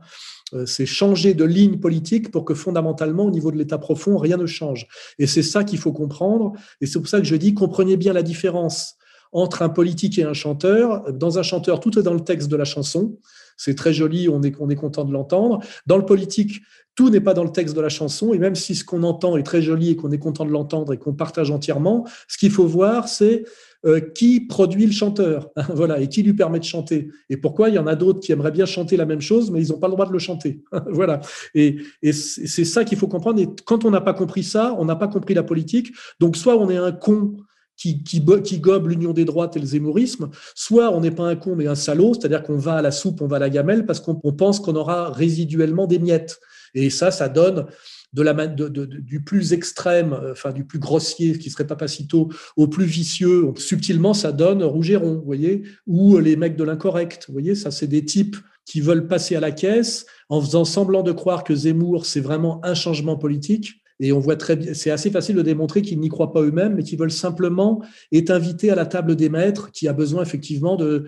Euh, c'est changer de ligne politique pour que fondamentalement, au niveau de l'état profond, rien ne change. Et c'est ça qu'il faut comprendre. Et c'est pour ça que je dis, comprenez bien la différence entre un politique et un chanteur. Dans un chanteur, tout est dans le texte de la chanson. C'est très joli, on est, on est content de l'entendre. Dans le politique, tout n'est pas dans le texte de la chanson, et même si ce qu'on entend est très joli et qu'on est content de l'entendre et qu'on partage entièrement, ce qu'il faut voir, c'est qui produit le chanteur, voilà, et qui lui permet de chanter. Et pourquoi? Il y en a d'autres qui aimeraient bien chanter la même chose, mais ils n'ont pas le droit de le chanter. voilà. Et, c'est ça qu'il faut comprendre. Et quand on n'a pas compris ça, on n'a pas compris la politique. Donc, soit on est un con qui, qui, qui, gobe l'union des droites et le zémorisme, soit on n'est pas un con mais un salaud, c'est-à-dire qu'on va à la soupe, on va à la gamelle parce qu'on pense qu'on aura résiduellement des miettes. Et ça, ça donne du plus extrême, euh, enfin du plus grossier, qui serait Papacito, au plus vicieux, subtilement, ça donne Rougeron, vous voyez, ou les mecs de l'incorrect, vous voyez, ça c'est des types qui veulent passer à la caisse en faisant semblant de croire que Zemmour, c'est vraiment un changement politique. Et on voit très bien, c'est assez facile de démontrer qu'ils n'y croient pas eux-mêmes, mais qu'ils veulent simplement être invités à la table des maîtres, qui a besoin effectivement de,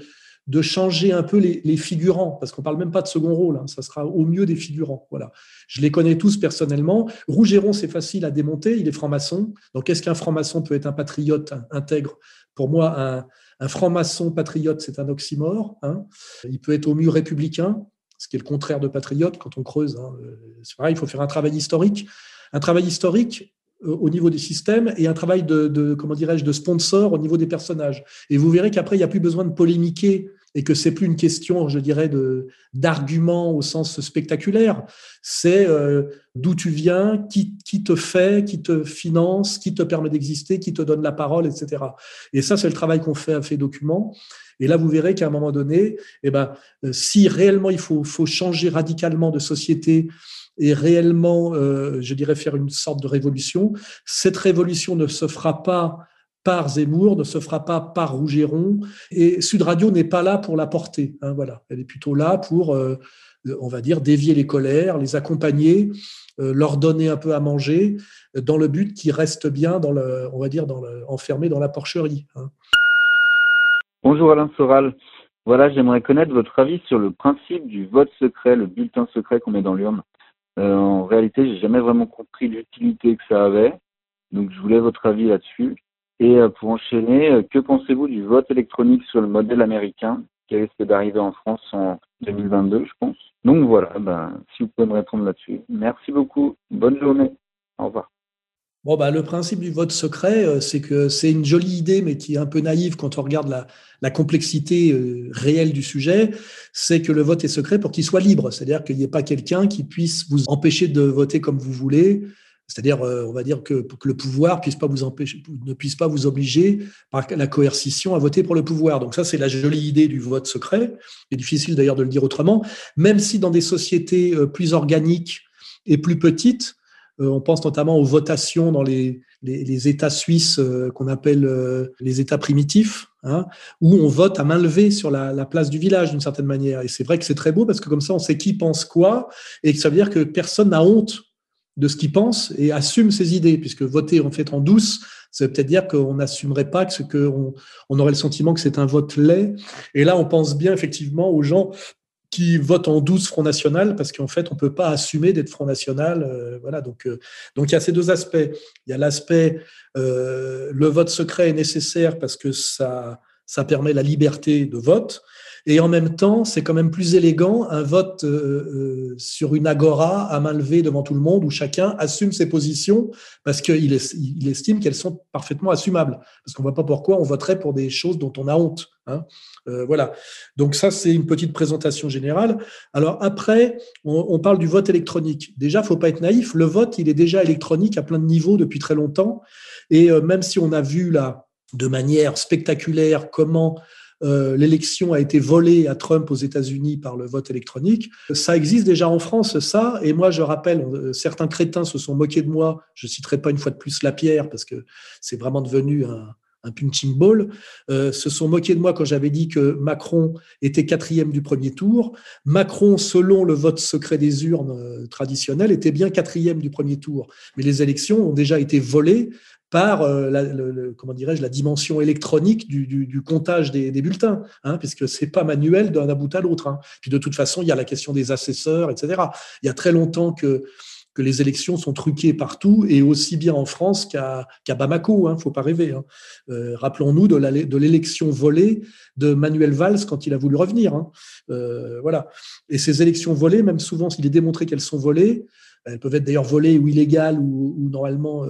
de changer un peu les, figurants, parce qu'on parle même pas de second rôle, hein, ça sera au mieux des figurants. Voilà. Je les connais tous personnellement. Rougeron, c'est facile à démonter, il est franc-maçon. Donc, est-ce qu'un franc-maçon peut être un patriote intègre? Pour moi, un, franc-maçon patriote, c'est un oxymore. Hein. Il peut être au mieux républicain, ce qui est le contraire de patriote quand on creuse. Hein. C'est pareil, il faut faire un travail historique. Un travail historique, euh, au niveau des systèmes et un travail de, comment dirais-je de sponsor au niveau des personnages. Et vous verrez qu'après il n'y a plus besoin de polémiquer et que c'est plus une question, je dirais, de d'argument au sens spectaculaire. C'est euh, d'où tu viens, qui, qui te fait, qui te finance, qui te permet d'exister, qui te donne la parole, etc. Et ça, c'est le travail qu'on fait à fait document. Et là, vous verrez qu'à un moment donné, eh ben, euh, si réellement il faut, faut changer radicalement de société et réellement, euh, je dirais, faire une sorte de révolution. Cette révolution ne se fera pas par Zemmour, ne se fera pas par Rougeron, et Sud Radio n'est pas là pour la porter. Hein, voilà, elle est plutôt là pour, euh, on va dire, dévier les colères, les accompagner, euh, leur donner un peu à manger, dans le but qu'ils restent bien, on va dire, enfermés dans la porcherie. Hein. Bonjour Alain Soral. Voilà, j'aimerais connaître votre avis sur le principe du vote secret, le bulletin secret qu'on met dans l'urne. Euh, en réalité, j'ai jamais vraiment compris l'utilité que ça avait. Donc, je voulais votre avis là-dessus. Et euh, pour enchaîner, euh, que pensez-vous du vote électronique sur le modèle américain qui risque d'arriver en France en 2022, je pense? Donc voilà, ben, si vous pouvez me répondre là-dessus. Merci beaucoup. Bonne journée. Au revoir. Bon, bah, le principe du vote secret, euh, c'est que c'est une jolie idée, mais qui est un peu naïve quand on regarde la, complexité euh, réelle du sujet. C'est que le vote est secret pour qu'il soit libre. C'est-à-dire qu'il n'y ait pas quelqu'un qui puisse vous empêcher de voter comme vous voulez. C'est-à-dire, euh, on va dire que, le pouvoir ne puisse pas vous obliger par la coercition à voter pour le pouvoir. Donc ça, c'est la jolie idée du vote secret. C'est difficile d'ailleurs de le dire autrement. Même si dans des sociétés plus organiques et plus petites, on pense notamment aux votations dans les, États suisses euh, qu'on appelle euh, les États primitifs, hein, où on vote à main levée sur la, place du village d'une certaine manière. Et c'est vrai que c'est très beau parce que comme ça, on sait qui pense quoi, et que ça veut dire que personne n'a honte de ce qu'il pense et assume ses idées, puisque voter en fait en douce, ça veut peut-être dire qu'on n'assumerait pas que ce que on aurait le sentiment que c'est un vote laid. Et là, on pense bien effectivement aux gens qui votent en 12 Front National parce qu'en fait, on ne peut pas assumer d'être Front National. Euh, voilà, donc, euh, donc il y a ces deux aspects. Il y a l'aspect, euh, le vote secret est nécessaire parce que ça, ça permet la liberté de vote. Et en même temps, c'est quand même plus élégant un vote sur une agora à main levée devant tout le monde où chacun assume ses positions parce qu'il il estime qu'elles sont parfaitement assumables. Parce qu'on ne voit pas pourquoi on voterait pour des choses dont on a honte. Hein. Euh, voilà. Donc ça, c'est une petite présentation générale. Alors après, on, parle du vote électronique. Déjà, faut pas être naïf. Le vote, il est déjà électronique à plein de niveaux depuis très longtemps. Et euh, même si on a vu là, de manière spectaculaire, comment euh, l'élection a été volée à Trump aux États-Unis par le vote électronique. Ça existe déjà en France, ça. Et moi, je rappelle, certains crétins se sont moqués de moi. Je citerai pas une fois de plus la pierre parce que c'est vraiment devenu un, un punching ball, euh, se sont moqués de moi quand j'avais dit que Macron était quatrième du premier tour. Macron, selon le vote secret des urnes euh, traditionnel, était bien quatrième du premier tour. Mais les élections ont déjà été volées par euh, la, comment dirais-je la dimension électronique du, comptage des, bulletins, hein, puisque c'est pas manuel d'un bout à l'autre. Hein. Puis de toute façon, il y a la question des assesseurs, etc. Il y a très longtemps que les élections sont truquées partout et aussi bien en France qu'à Bamako. Hein, faut pas rêver. Hein. Euh, rappelons-nous de l'élection volée de Manuel Valls quand il a voulu revenir. Hein. Euh, voilà. Et ces élections volées, même souvent s'il est démontré qu'elles sont volées, elles peuvent être d'ailleurs volées ou illégales ou, normalement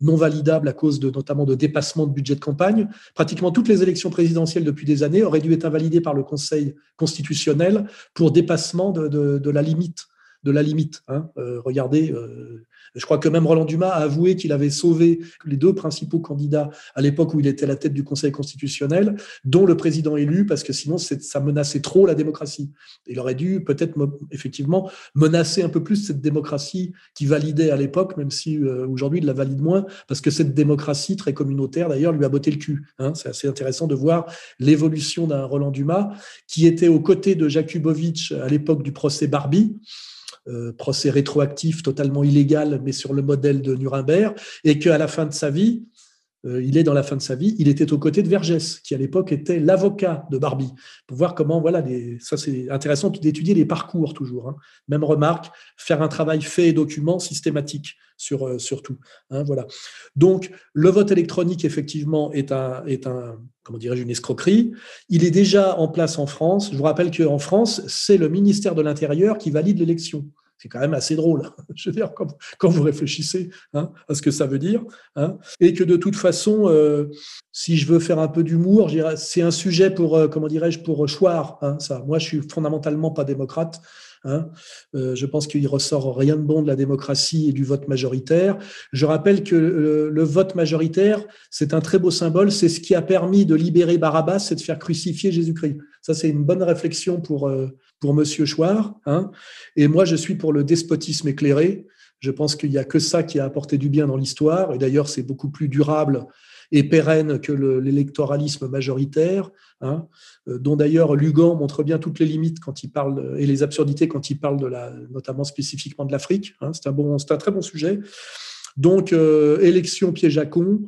non validables à cause de notamment de dépassement de budget de campagne. Pratiquement toutes les élections présidentielles depuis des années auraient dû être invalidées par le Conseil constitutionnel pour dépassement de la limite. Hein. Euh, regardez, euh, je crois que même Roland Dumas a avoué qu'il avait sauvé les deux principaux candidats à l'époque où il était à la tête du Conseil constitutionnel, dont le président élu, parce que sinon ça menaçait trop la démocratie. Il aurait dû peut-être effectivement menacer un peu plus cette démocratie qui validait à l'époque, même si euh, aujourd'hui il la valide moins, parce que cette démocratie très communautaire d'ailleurs lui a botté le cul. Hein. C'est assez intéressant de voir l'évolution d'un Roland Dumas qui était aux côtés de Jakubowicz à l'époque du procès Barbie euh, procès rétroactif totalement illégal, mais sur le modèle de Nuremberg, et qu'à la fin de sa vie, euh, il est dans la fin de sa vie, il était aux côtés de Vergès, qui à l'époque était l'avocat de Barbie, pour voir comment, voilà, ça c'est intéressant d'étudier les parcours toujours. Hein. Même remarque, faire un travail fait et document systématique sur, euh, tout. Hein, voilà. Donc, le vote électronique, effectivement, est un, est un comment dirais-je, une escroquerie. Il est déjà en place en France. Je vous rappelle qu'en France, c'est le ministère de l'Intérieur qui valide l'élection. C'est quand même assez drôle, je veux dire, quand, vous réfléchissez hein, à ce que ça veut dire. Hein. et que de toute façon, euh, si je veux faire un peu d'humour, c'est un sujet pour, euh, comment dirais-je, pour choir. Hein, ça. Moi, je suis fondamentalement pas démocrate. Hein. Euh, je pense qu'il ressort rien de bon de la démocratie et du vote majoritaire. Je rappelle que le, vote majoritaire, c'est un très beau symbole. C'est ce qui a permis de libérer Barabbas, c'est de faire crucifier Jésus-Christ. Ça, c'est une bonne réflexion pour, euh, pour Monsieur Chouard. Hein. Et moi, je suis pour le despotisme éclairé. Je pense qu'il n'y a que ça qui a apporté du bien dans l'histoire. Et d'ailleurs, c'est beaucoup plus durable et pérenne que l'électoralisme majoritaire, hein, euh, dont d'ailleurs Lugan montre bien toutes les limites quand il parle et les absurdités quand il parle de la, notamment spécifiquement de l'Afrique. Hein, c'est un bon, c'est un très bon sujet. Donc, euh, élection piège à con,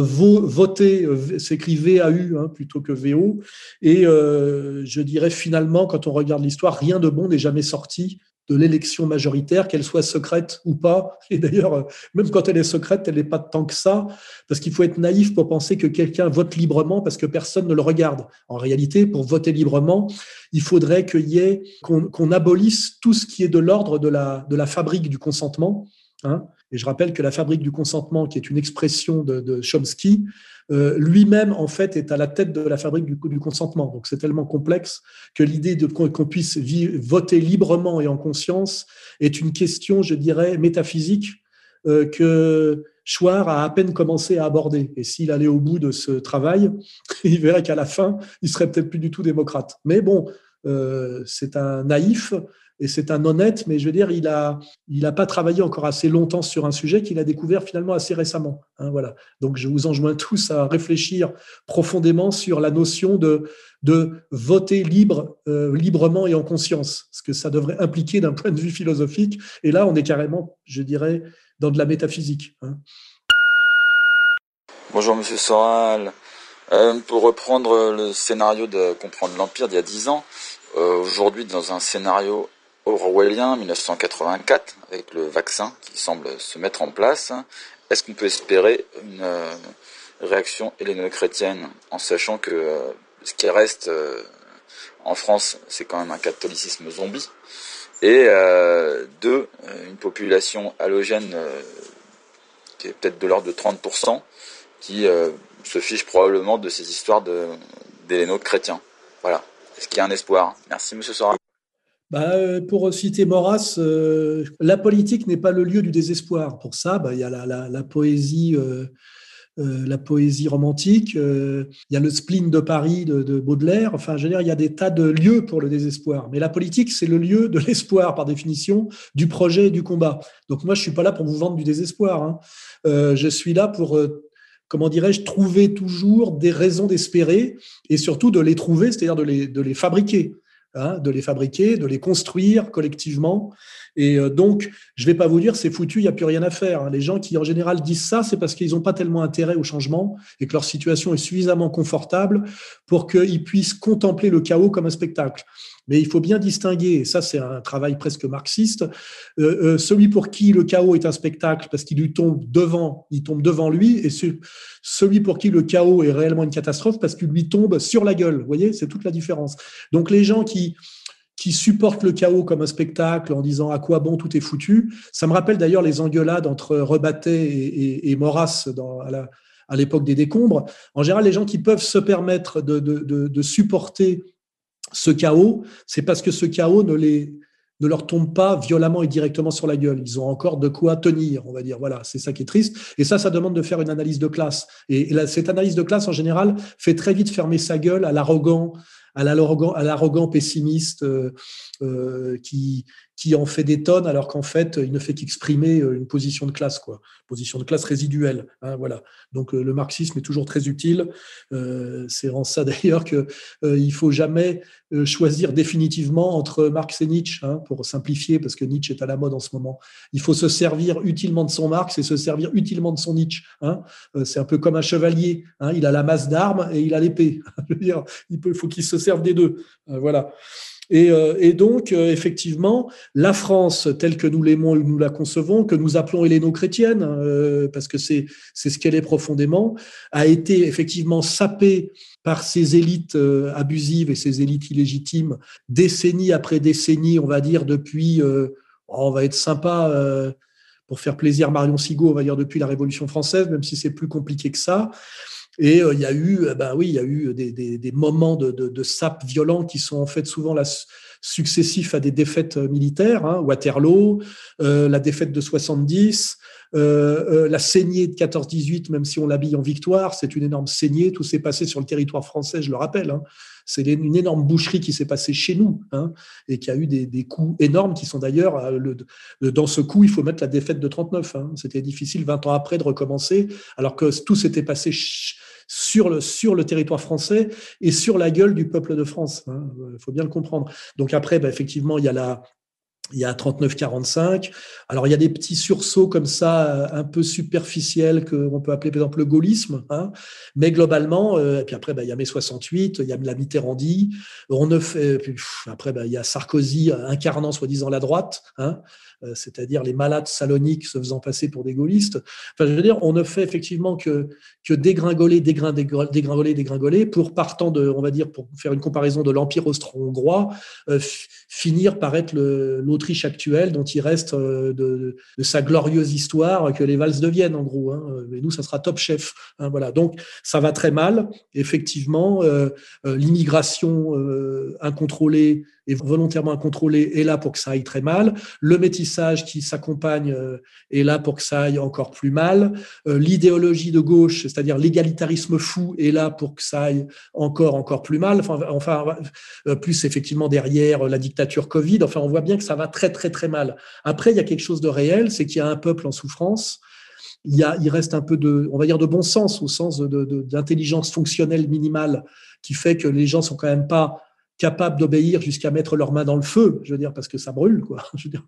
voter s'écrit VAU hein, plutôt que VO. Et je dirais finalement, quand on regarde l'histoire, rien de bon n'est jamais sorti de l'élection majoritaire, qu'elle soit secrète ou pas. Et d'ailleurs, même quand elle est secrète, elle n'est pas tant que ça, parce qu'il faut être naïf pour penser que quelqu'un vote librement parce que personne ne le regarde. En réalité, pour voter librement, il faudrait qu'il y ait qu'on abolisse tout ce qui est de l'ordre de la, de la fabrique du consentement. Hein, Et je rappelle que la fabrique du consentement, qui est une expression de, Chomsky, euh, lui-même, en fait, est à la tête de la fabrique du, consentement. Donc, c'est tellement complexe que l'idée qu'on puisse voter librement et en conscience est une question, je dirais, métaphysique euh, que Chouard a à peine commencé à aborder. Et s'il allait au bout de ce travail, il verrait qu'à la fin, il serait peut-être plus du tout démocrate. Mais bon, euh, c'est un naïf et c'est un honnête, mais je veux dire, il a, il a pas travaillé encore assez longtemps sur un sujet qu'il a découvert finalement assez récemment. Hein, voilà. Donc, je vous enjoins tous à réfléchir profondément sur la notion de, de voter libre, euh, librement et en conscience, ce que ça devrait impliquer d'un point de vue philosophique. Et là, on est carrément, je dirais, dans de la métaphysique. Hein. Bonjour, Monsieur Soral. Euh, pour reprendre le scénario de Comprendre l'Empire d'il y a dix ans, euh, aujourd'hui dans un scénario orwellien 1984 avec le vaccin qui semble se mettre en place, est-ce qu'on peut espérer une euh, réaction helléno-chrétienne en sachant que ce qui reste en France, c'est quand même un catholicisme zombie? Et deux, une population halogène qui est peut-être de l'ordre de 30%, qui se fiche probablement de ces histoires d'élénos de, chrétiens. Voilà. Est-ce qu'il y a un espoir? Merci, Monsieur Sora. Bah, euh, pour citer Maurras, euh, la politique n'est pas le lieu du désespoir. Pour ça, bah, il y a la, poésie, euh, la poésie romantique, il y a le spleen de Paris de, Baudelaire. Enfin, je veux dire, il y a des tas de lieux pour le désespoir. Mais la politique, c'est le lieu de l'espoir, par définition, du projet et du combat. Donc moi, je suis pas là pour vous vendre du désespoir. Hein. je suis là pour comment dirais-je, trouver toujours des raisons d'espérer et surtout de les trouver, c'est-à-dire de les fabriquer. Hein, de les fabriquer, de les construire collectivement. Et euh, donc, je ne vais pas vous dire c'est foutu, il n'y a plus rien à faire. Hein. Les gens qui en général disent ça, c'est parce qu'ils n'ont pas tellement intérêt au changement et que leur situation est suffisamment confortable pour qu'ils puissent contempler le chaos comme un spectacle. Mais il faut bien distinguer, et ça c'est un travail presque marxiste, euh, euh, celui pour qui le chaos est un spectacle parce qu'il lui tombe devant, il tombe devant lui, et celui pour qui le chaos est réellement une catastrophe parce qu'il lui tombe sur la gueule. Vous voyez, c'est toute la différence. Donc les gens qui qui supportent le chaos comme un spectacle en disant à quoi bon tout est foutu? Ça me rappelle d'ailleurs les engueulades entre Rebattet et, et, Maurras à l'époque des décombres. En général, les gens qui peuvent se permettre de, de supporter ce chaos, c'est parce que ce chaos ne, leur tombe pas violemment et directement sur la gueule. Ils ont encore de quoi tenir, on va dire. Voilà, c'est ça qui est triste. Et ça, ça demande de faire une analyse de classe. Et, cette analyse de classe, en général, fait très vite fermer sa gueule à l'arrogant, à l'arrogant pessimiste euh, euh, qui, qui en fait des tonnes alors qu'en fait il ne fait qu'exprimer euh, une position de classe quoi. Position de classe résiduelle hein, voilà. Donc le marxisme est toujours très utile. C'est en ça d'ailleurs que il faut jamais choisir définitivement entre Marx et Nietzsche hein, pour simplifier parce que Nietzsche est à la mode en ce moment. Il faut se servir utilement de son Marx et se servir utilement de son Nietzsche hein. c'est un peu comme un chevalier il a la masse d'armes et il a l'épée. Il faut qu'il se serve des deux voilà et, euh, donc, euh, effectivement, la France, telle que nous l'aimons nous la concevons, que nous appelons héléno-chrétienne, euh, parce que c'est ce qu'elle est profondément, a été effectivement sapée par ces élites abusives et ces élites illégitimes, décennie après décennie, on va dire, depuis, oh, on va être sympa pour faire plaisir Marion Sigaud, on va dire depuis la Révolution française, même si c'est plus compliqué que ça. Et euh, il y a eu, euh, ben oui, il y a eu des, des, des moments de, de, de, sape violents qui sont en fait souvent la, successifs à des défaites euh, militaires, hein, Waterloo, euh, la défaite de 70, euh, la saignée de 14-18, même si on l'habille en victoire, c'est une énorme saignée. Tout s'est passé sur le territoire français, je le rappelle. Hein. C'est une énorme boucherie qui s'est passée chez nous hein, et qui a eu des, des coups énormes qui sont d'ailleurs, dans ce coup, il faut mettre la défaite de 39. Hein. C'était difficile 20 ans après de recommencer, alors que tout s'était passé sur le, sur le territoire français et sur la gueule du peuple de France. Il hein. faut bien le comprendre. Donc après, bah, effectivement, il y a la, il y a 39-45. Alors, il y a des petits sursauts comme ça, euh, un peu superficiels, qu'on peut appeler par exemple le gaullisme. Hein. Mais globalement, euh, et puis après, bah, il y a mai 68, il y a la Mitterrandie. On ne fait, après, bah, il y a Sarkozy incarnant soi-disant la droite. Hein. Euh, c'est-à-dire les malades saloniques se faisant passer pour des gaullistes. Enfin, je veux dire, on ne fait effectivement que, que dégringoler, dégringoler, dégringoler, pour partant de, on va dire, pour faire une comparaison de l'Empire austro-hongrois, euh, finir par être l'Autriche actuelle dont il reste de, sa glorieuse histoire que les valses deviennent en gros. Hein. Nous, ça sera top chef. Hein, voilà. Donc ça va très mal. Effectivement, l'immigration incontrôlée et volontairement incontrôlée est là pour que ça aille très mal. Le métissage qui s'accompagne est là pour que ça aille encore plus mal. L'idéologie de gauche, c'est-à-dire l'égalitarisme fou, est là pour que ça aille encore encore plus mal. Enfin, enfin plus effectivement derrière la dictature Covid. Enfin, on voit bien que ça va très très très mal. Après, il y a quelque chose de réel, c'est qu'il y a un peuple en souffrance. Il, y a, il reste un peu de, on va dire, de bon sens au sens d'intelligence de, fonctionnelle minimale qui fait que les gens sont quand même pas capables d'obéir jusqu'à mettre leurs mains dans le feu, je veux dire, parce que ça brûle, quoi. Je veux dire,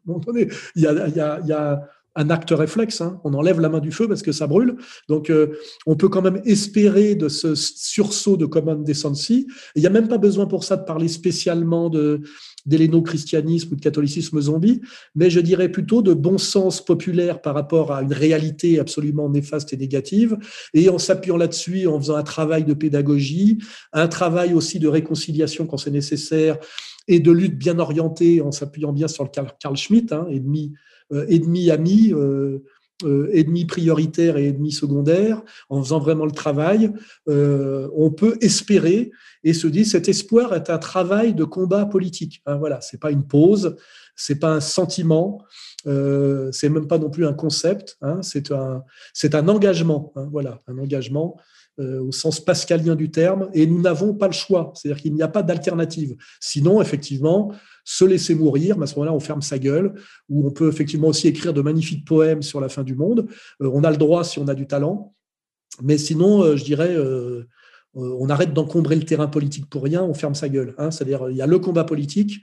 il y a, il y a, il y a un acte réflexe. Hein. On enlève la main du feu parce que ça brûle. Donc, euh, on peut quand même espérer de ce sursaut de common decency. Il n'y a même pas besoin pour ça de parler spécialement de d'héléno-christianisme ou de catholicisme zombie, mais je dirais plutôt de bon sens populaire par rapport à une réalité absolument néfaste et négative, et en s'appuyant là-dessus, en faisant un travail de pédagogie, un travail aussi de réconciliation quand c'est nécessaire, et de lutte bien orientée en s'appuyant bien sur le Carl Schmitt, hein, ennemi euh, ennemi ami, euh, euh, ennemi prioritaire et ennemi secondaire, en faisant vraiment le travail, on peut espérer et se dire cet espoir est un travail de combat politique. Hein, voilà, c'est pas une pause, c'est pas un sentiment, euh, c'est même pas non plus un concept, hein, c'est un c'est un engagement. Hein, voilà, un engagement au sens pascalien du terme, et nous n'avons pas le choix, c'est-à-dire qu'il n'y a pas d'alternative. Sinon, effectivement, se laisser mourir, à ce moment-là, on ferme sa gueule, ou on peut effectivement aussi écrire de magnifiques poèmes sur la fin du monde. Euh, on a le droit si on a du talent, mais sinon, euh, je dirais, euh, on arrête d'encombrer le terrain politique pour rien, on ferme sa gueule. Hein. C'est-à-dire, il y a le combat politique,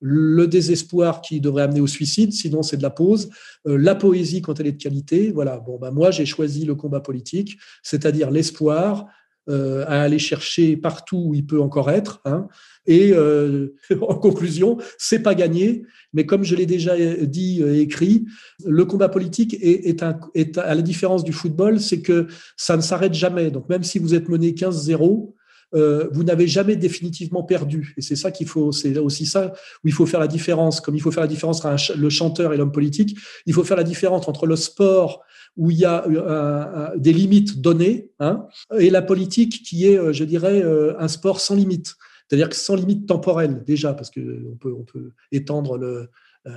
le désespoir qui devrait amener au suicide, sinon c'est de la pause, la poésie quand elle est de qualité. Voilà, bon, ben moi j'ai choisi le combat politique, c'est-à-dire l'espoir, euh, à aller chercher partout où il peut encore être. Hein. Et euh, en conclusion, c'est pas gagné, mais comme je l'ai déjà dit et écrit, le combat politique est, est, à la différence du football, c'est que ça ne s'arrête jamais. Donc même si vous êtes mené 15-0, euh, vous n'avez jamais définitivement perdu. Et c'est ça qu'il faut, c'est aussi ça où il faut faire la différence. Comme il faut faire la différence entre le chanteur et l'homme politique, il faut faire la différence entre le sport où il y a euh, des limites données hein, et la politique qui est, euh, je dirais, un sport sans limite. C'est-à-dire sans limite temporelle déjà, parce qu'on peut, on peut étendre le,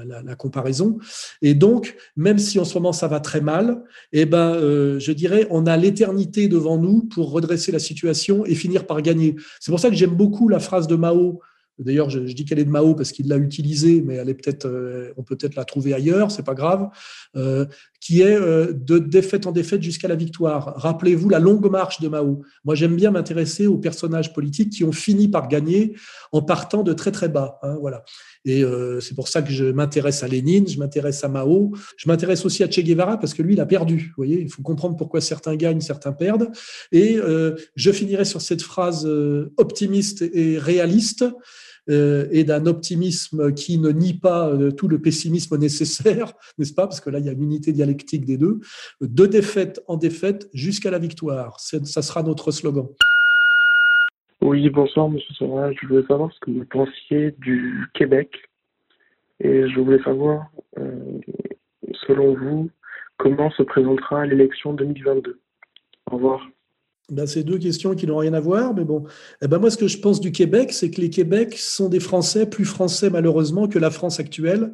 la, comparaison. Et donc, même si en ce moment ça va très mal, eh ben, euh, je dirais, on a l'éternité devant nous pour redresser la situation et finir par gagner. C'est pour ça que j'aime beaucoup la phrase de Mao D'ailleurs, je, dis qu'elle est de Mao parce qu'il l'a utilisée, mais elle est peut-être, euh, on peut peut-être la trouver ailleurs, c'est pas grave, euh, qui est euh, de défaite en défaite jusqu'à la victoire. Rappelez-vous la longue marche de Mao. Moi, j'aime bien m'intéresser aux personnages politiques qui ont fini par gagner en partant de très très bas. Hein, voilà. Et c'est pour ça que je m'intéresse à Lénine, je m'intéresse à Mao, je m'intéresse aussi à Che Guevara parce que lui, il a perdu. Vous voyez, il faut comprendre pourquoi certains gagnent, certains perdent. Et je finirai sur cette phrase optimiste et réaliste. Euh, et d'un optimisme qui ne nie pas euh, tout le pessimisme nécessaire, n'est-ce pas? Parce que là, il y a une unité dialectique des deux. De défaite en défaite jusqu'à la victoire. Ça sera notre slogan. Oui, bonsoir, monsieur Sauvage. Je voulais savoir ce que vous pensiez du Québec. Et je voulais savoir, euh, selon vous, comment se présentera l'élection 2022. Au revoir. Ben, c'est deux questions qui n'ont rien à voir, mais bon. Eh ben, moi, ce que je pense du Québec, c'est que les Québec sont des Français plus français, malheureusement, que la France actuelle.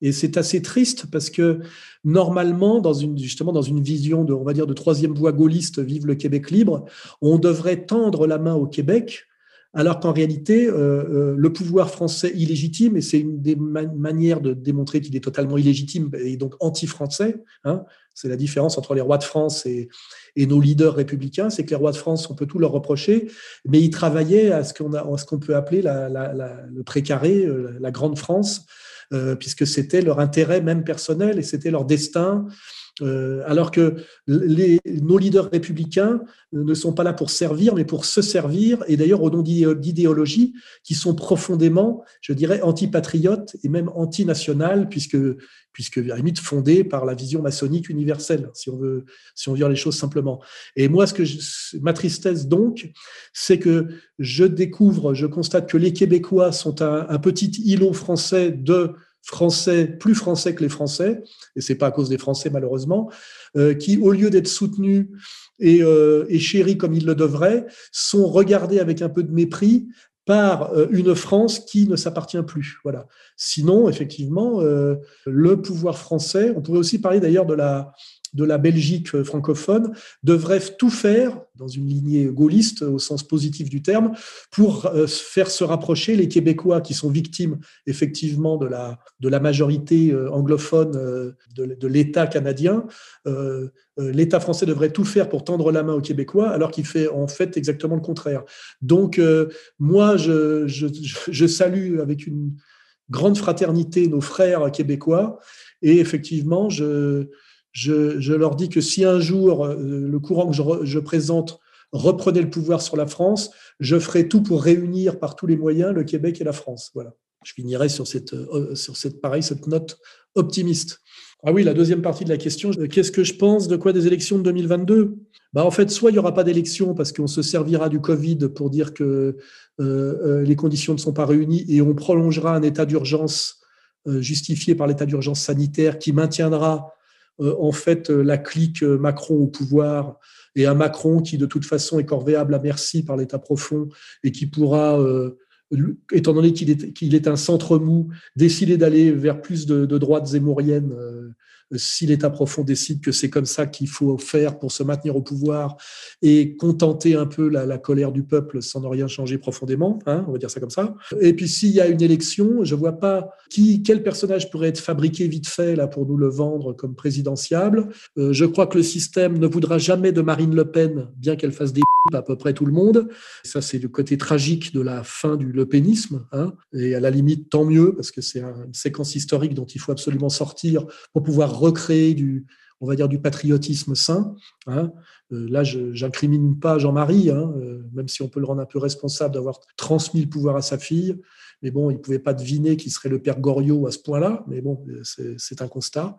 Et c'est assez triste parce que normalement, dans une, justement dans une vision de, on va dire, de troisième voie gaulliste, vive le Québec libre, on devrait tendre la main au Québec, alors qu'en réalité, euh, euh, le pouvoir français illégitime, et c'est une des manières de démontrer qu'il est totalement illégitime et donc anti-français, hein, c'est la différence entre les rois de France et, et nos leaders républicains, c'est que les rois de France, on peut tout leur reprocher, mais ils travaillaient à ce qu'on peut appeler la, le précaré, euh, la grande France, euh, puisque c'était leur intérêt même personnel et c'était leur destin alors que les, nos leaders républicains ne sont pas là pour servir, mais pour se servir, et d'ailleurs au nom d'idéologies qui sont profondément, je dirais, antipatriotes et même antinationales, puisque, puisque à limite fondées par la vision maçonnique universelle, si on veut, si on veut dire les choses simplement. Et moi, ce que ma tristesse donc, c'est que je découvre, je constate que les Québécois sont un, un petit îlot français de français, plus français que les Français, et c'est pas à cause des Français malheureusement, euh, qui, au lieu d'être soutenus et, euh, et chéris comme ils le devraient, sont regardés avec un peu de mépris par euh, une France qui ne s'appartient plus. Voilà. Sinon, effectivement, le pouvoir français, on pourrait aussi parler d'ailleurs de la, de la Belgique francophone devrait tout faire, dans une lignée gaulliste au sens positif du terme, pour euh, faire se rapprocher les Québécois qui sont victimes effectivement de la, de la majorité euh, anglophone euh, de, l'État canadien. L'État français devrait tout faire pour tendre la main aux Québécois, alors qu'il fait en fait exactement le contraire. Donc, moi, je, je salue avec une grande fraternité nos frères québécois, et effectivement, je je, leur dis que si un jour euh, le courant que je, présente reprenait le pouvoir sur la France, je ferai tout pour réunir par tous les moyens le Québec et la France. Voilà. Je finirai sur cette, euh, note optimiste. Ah oui, la deuxième partie de la question, euh, qu'est-ce que je pense de quoi des élections de 2022 bah En fait, soit il n'y aura pas d'élections parce qu'on se servira du Covid pour dire que les conditions ne sont pas réunies et on prolongera un état d'urgence justifié par l'état d'urgence sanitaire qui maintiendra euh, en fait euh, la clique euh, Macron au pouvoir et un Macron qui de toute façon est corvéable à merci par l'État profond et qui pourra étant donné qu'il est, un centre mou, décider d'aller vers plus de, de droite zémourienne si l'État profond décide que c'est comme ça qu'il faut faire pour se maintenir au pouvoir et contenter un peu la, colère du peuple sans ne rien changer profondément, hein, on va dire ça comme ça. Et puis s'il y a une élection, je vois pas qui, quel personnage pourrait être fabriqué vite fait là pour nous le vendre comme présidentiable. Euh, je crois que le système ne voudra jamais de Marine Le Pen, bien qu'elle fasse des à peu près tout le monde. Ça, c'est le côté tragique de la fin du Le Penisme. Hein. Et à la limite, tant mieux, parce que c'est une séquence historique dont il faut absolument sortir pour pouvoir recréer du, on va dire, du patriotisme sain. Hein. Euh, là, je n'incrimine pas Jean-Marie, hein, euh, même si on peut le rendre un peu responsable d'avoir transmis le pouvoir à sa fille. Mais bon, il ne pouvait pas deviner qu'il serait le père Goriot à ce point-là. Mais bon, c'est un constat.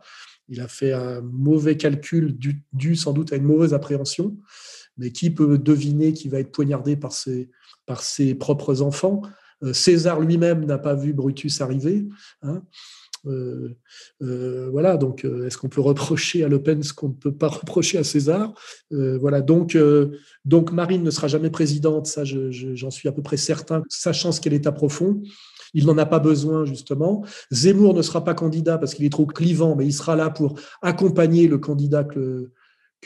Il a fait un mauvais calcul dû sans doute à une mauvaise appréhension mais qui peut deviner qu'il va être poignardé par ses, par ses propres enfants? Euh, César lui-même n'a pas vu Brutus arriver. Hein. Euh, euh, voilà, donc est-ce qu'on peut reprocher à Le Pen ce qu'on ne peut pas reprocher à César? Voilà, donc, donc Marine ne sera jamais présidente, ça j'en suis à peu près certain, sachant ce qu'elle est à profond. Il n'en a pas besoin, justement. Zemmour ne sera pas candidat parce qu'il est trop clivant, mais il sera là pour accompagner le candidat que,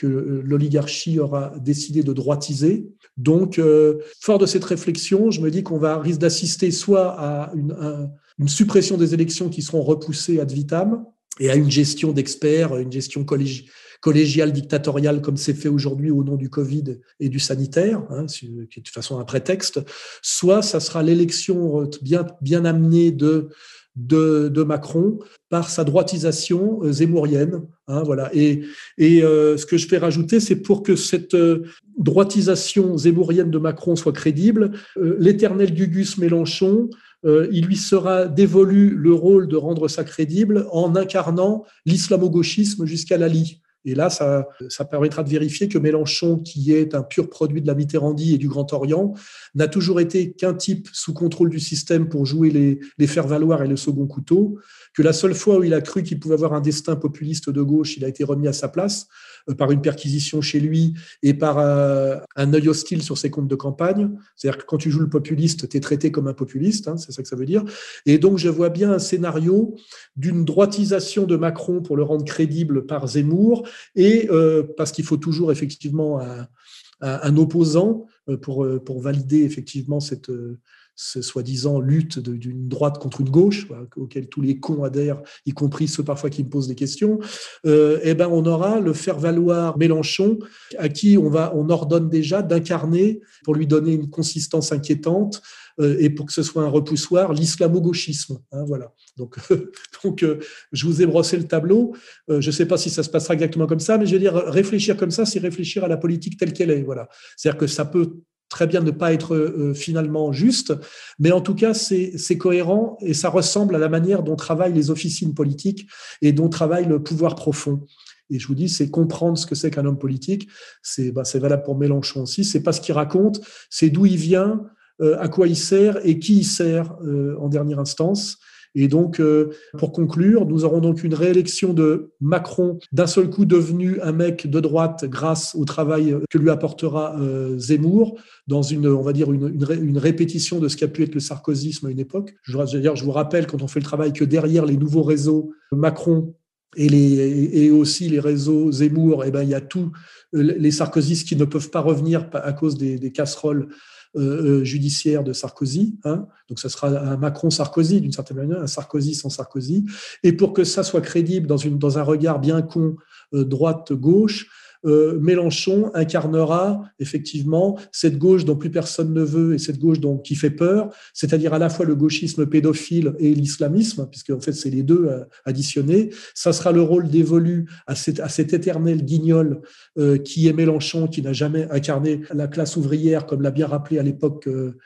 l'oligarchie aura décidé de droitiser. Donc, euh, fort de cette réflexion, je me dis qu'on va risque d'assister soit à une, une, suppression des élections qui seront repoussées ad vitam et à une gestion d'experts, une gestion collégiale dictatoriale comme c'est fait aujourd'hui au nom du Covid et du sanitaire, hein, qui est de toute façon un prétexte, soit ça sera l'élection bien, amenée de de, Macron par sa droitisation euh, zémourienne. Hein, voilà. Et, euh, ce que je fais rajouter, c'est pour que cette euh, droitisation zémourienne de Macron soit crédible, l'éternel Gugus Mélenchon, il lui sera dévolu le rôle de rendre ça crédible en incarnant l'islamo-gauchisme jusqu'à Lali. Et là, ça, ça permettra de vérifier que Mélenchon, qui est un pur produit de la Mitterrandie et du Grand Orient, n'a toujours été qu'un type sous contrôle du système pour jouer les, les faire-valoir et le second couteau, que la seule fois où il a cru qu'il pouvait avoir un destin populiste de gauche, il a été remis à sa place, euh, par une perquisition chez lui et par euh, un œil hostile sur ses comptes de campagne. C'est-à-dire que quand tu joues le populiste, tu es traité comme un populiste, hein, c'est ça que ça veut dire. Et donc, je vois bien un scénario d'une droitisation de Macron pour le rendre crédible par Zemmour, et euh, parce qu'il faut toujours effectivement un, opposant pour, pour valider effectivement cette ce soi-disant lutte d'une droite contre une gauche, auquel tous les cons adhèrent, y compris ceux parfois qui me posent des questions, euh, eh ben on aura le faire-valoir Mélenchon, à qui on, va, on ordonne déjà d'incarner, pour lui donner une consistance inquiétante, euh, et pour que ce soit un repoussoir, l'islamo-gauchisme. Hein, voilà. Donc, donc euh, je vous ai brossé le tableau. je ne sais pas si ça se passera exactement comme ça, mais je veux dire, réfléchir comme ça, c'est réfléchir à la politique telle qu'elle est. Voilà. C'est-à-dire que ça peut très bien ne pas être euh, finalement juste, mais en tout cas, c'est cohérent et ça ressemble à la manière dont travaillent les officines politiques et dont travaille le pouvoir profond. Et je vous dis, c'est comprendre ce que c'est qu'un homme politique. C'est bah, valable pour Mélenchon aussi. C'est pas ce qu'il raconte, c'est d'où il vient, euh, à quoi il sert et qui il sert euh, en dernière instance. Et donc, euh, pour conclure, nous aurons donc une réélection de Macron, d'un seul coup devenu un mec de droite grâce au travail que lui apportera euh, Zemmour, dans une, on va dire, une, répétition de ce qu'a pu être le sarkozysme à une époque. D'ailleurs, je vous rappelle, quand on fait le travail, que derrière les nouveaux réseaux Macron et, aussi les réseaux Zemmour, et eh ben, il y a tous les sarkozystes qui ne peuvent pas revenir à cause des casseroles euh, euh, judiciaire de Sarkozy. Hein. donc, ça sera un Macron-Sarkozy d'une certaine manière, un Sarkozy sans Sarkozy. Et pour que ça soit crédible dans, un regard bien con euh, droite-gauche, euh, Mélenchon incarnera effectivement cette gauche dont plus personne ne veut et cette gauche dont, qui fait peur, c'est-à-dire à la fois le gauchisme pédophile et l'islamisme, puisque en fait c'est les deux euh, additionnés. Ça sera le rôle dévolu à, à cet éternel guignol euh, qui est Mélenchon, qui n'a jamais incarné la classe ouvrière, comme l'a bien rappelé à l'époque euh,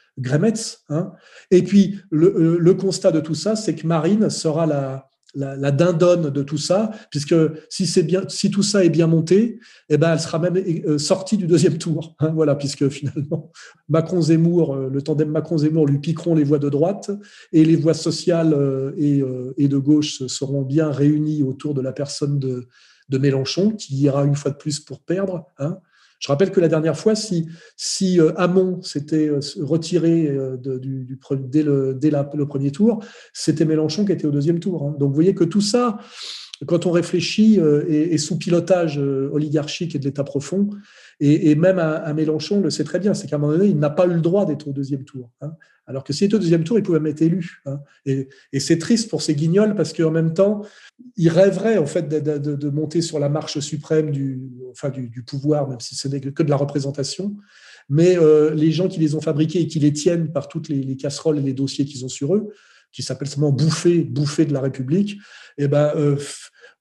Hein. Et puis le, le constat de tout ça, c'est que Marine sera la, la, dindonne de tout ça, puisque si c'est bien, si tout ça est bien monté, eh ben elle sera même euh, sortie du deuxième tour. Hein, voilà, puisque finalement Macron Zemmour, euh, le tandem Macron Zemmour lui piqueront les voix de droite et les voix sociales euh, et, de gauche seront bien réunies autour de la personne de, de Mélenchon, qui ira une fois de plus pour perdre. Hein. Je rappelle que la dernière fois, si, si euh, Hamon s'était euh, retiré euh, dès, le, dès le premier tour, c'était Mélenchon qui était au deuxième tour. Hein. Donc vous voyez que tout ça, quand on réfléchit, est, sous pilotage oligarchique et de l'État profond. Et, même à, Mélenchon le sait très bien, c'est qu'à un moment donné, il n'a pas eu le droit d'être au deuxième tour. Hein. Alors que s'il était au deuxième tour, il pouvait même être élu. Hein. Et, c'est triste pour ces guignols parce qu'en même temps, il rêverait en fait de, monter sur la marche suprême du, enfin, du, pouvoir, même si ce n'est que de la représentation. Mais euh, les gens qui les ont fabriqués et qui les tiennent par toutes les, casseroles et les dossiers qu'ils ont sur eux, qui s'appellent seulement bouffer, bouffer de la République, eh ben, euh,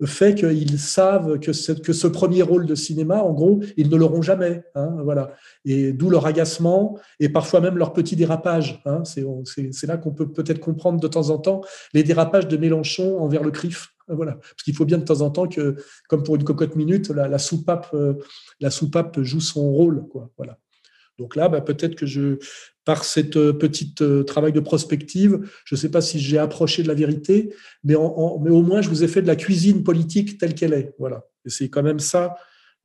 fait qu'ils savent que, que ce premier rôle de cinéma, en gros, ils ne l'auront jamais. Hein, voilà. Et d'où leur agacement et parfois même leur petit dérapage. Hein, c'est là qu'on peut peut-être comprendre de temps en temps les dérapages de Mélenchon envers le CRIF. Voilà. Parce qu'il faut bien de temps en temps que, comme pour une cocotte minute, la, soupape, euh, la soupape joue son rôle. Voilà. Donc là, bah, peut-être que je, par cette euh, petite euh, travail de prospective, je ne sais pas si j'ai approché de la vérité, mais, mais, au moins je vous ai fait de la cuisine politique telle qu'elle est. Voilà. Et c'est quand même ça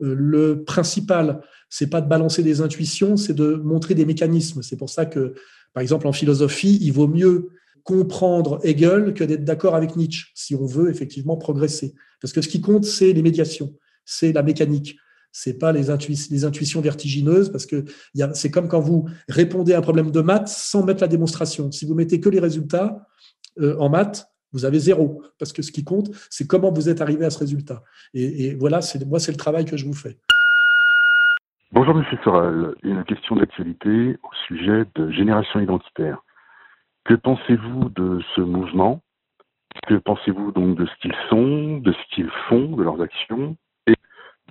euh, le principal. C'est pas de balancer des intuitions, c'est de montrer des mécanismes. C'est pour ça que, par exemple, en philosophie, il vaut mieux comprendre Hegel que d'être d'accord avec Nietzsche, si on veut effectivement progresser. Parce que ce qui compte, c'est les médiations, c'est la mécanique c'est pas les, intuitions vertigineuses parce que c'est comme quand vous répondez à un problème de maths sans mettre la démonstration. Si vous mettez que les résultats euh, en maths, vous avez zéro parce que ce qui compte, c'est comment vous êtes arrivé à ce résultat. Et, voilà, moi, c'est le travail que je vous fais. Bonjour Monsieur Soral, une question d'actualité au sujet de génération identitaire. Que pensez-vous de ce mouvement? Que pensez-vous donc de ce qu'ils sont, de ce qu'ils font, de leurs actions?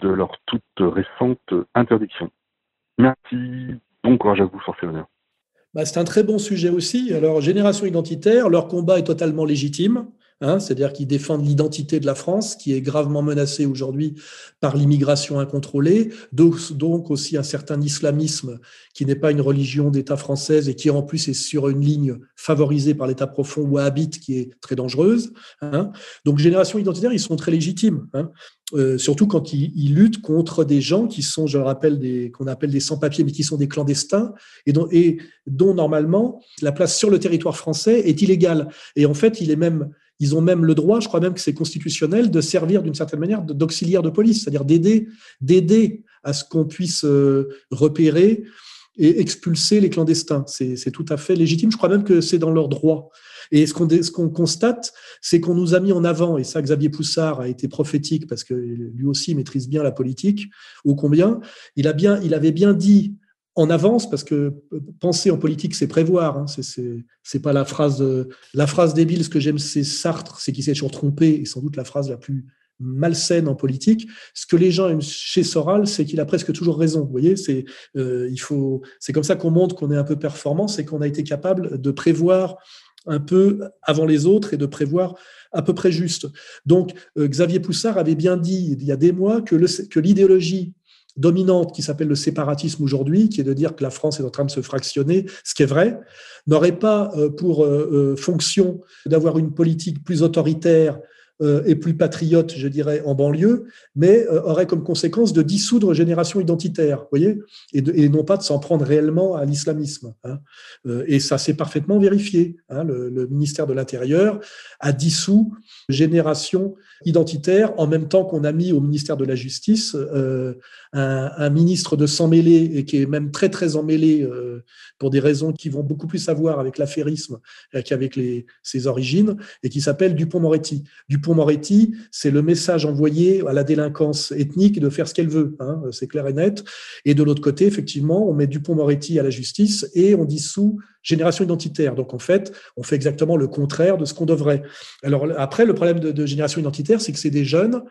De leur toute récente interdiction. Merci, bon courage à vous, Forfait bah, c'est un très bon sujet aussi. Alors, génération identitaire, leur combat est totalement légitime. Hein, c'est-à-dire qu'ils défendent l'identité de la France, qui est gravement menacée aujourd'hui par l'immigration incontrôlée, donc, aussi un certain islamisme qui n'est pas une religion d'État française et qui en plus est sur une ligne favorisée par l'État profond ou habite qui est très dangereuse. Hein. Donc, génération identitaire, ils sont très légitimes. Hein. Euh, surtout quand ils, luttent contre des gens qui sont, je le rappelle, qu'on appelle des sans-papiers, mais qui sont des clandestins, et dont normalement la place sur le territoire français est illégale. Et en fait, il est même, ils ont même le droit, je crois même que c'est constitutionnel, de servir d'une certaine manière d'auxiliaire de police, c'est-à-dire d'aider, d'aider à ce qu'on puisse euh, repérer et expulser les clandestins. C'est tout à fait légitime. Je crois même que c'est dans leur droit. Et ce qu'on constate, c'est qu'on nous a mis en avant, et ça Xavier Poussard a été prophétique parce que lui aussi maîtrise bien la politique, ou combien, il, a bien, il avait bien dit en avance, parce que penser en politique, c'est prévoir. Hein, c'est pas la phrase, la phrase débile. Ce que j'aime, c'est Sartre, c'est qu'il s'est toujours trompé, et sans doute la phrase la plus malsaine en politique. Ce que les gens aiment chez Soral, c'est qu'il a presque toujours raison. Vous voyez, c'est euh, il faut, c'est comme ça qu'on montre qu'on est un peu performant, c'est qu'on a été capable de prévoir un peu avant les autres et de prévoir à peu près juste. Donc, euh, Xavier Poussard avait bien dit il y a des mois que l'idéologie dominante qui s'appelle le séparatisme aujourd'hui, qui est de dire que la France est en train de se fractionner, ce qui est vrai, n'aurait pas pour fonction d'avoir une politique plus autoritaire euh, et plus patriote, je dirais, en banlieue, mais euh, aurait comme conséquence de dissoudre génération identitaire, voyez, et, non pas de s'en prendre réellement à l'islamisme. Hein. Euh, et ça s'est parfaitement vérifié. Hein. Le, ministère de l'Intérieur a dissous génération identitaire en même temps qu'on a mis au ministère de la Justice un, ministre de s'en mêler et qui est même très très emmêlé pour des raisons qui vont beaucoup plus avoir avec l'affairisme qu'avec ses origines et qui s'appelle Dupont-Moretti. Dupont moretti c'est le message envoyé à la délinquance ethnique de faire ce qu'elle veut, hein, c'est clair et net. Et de l'autre côté, effectivement, on met Dupont-Moretti à la justice et on dissout génération identitaire. Donc en fait, on fait exactement le contraire de ce qu'on devrait. Alors après, le problème de génération identitaire, c'est que c'est des jeunes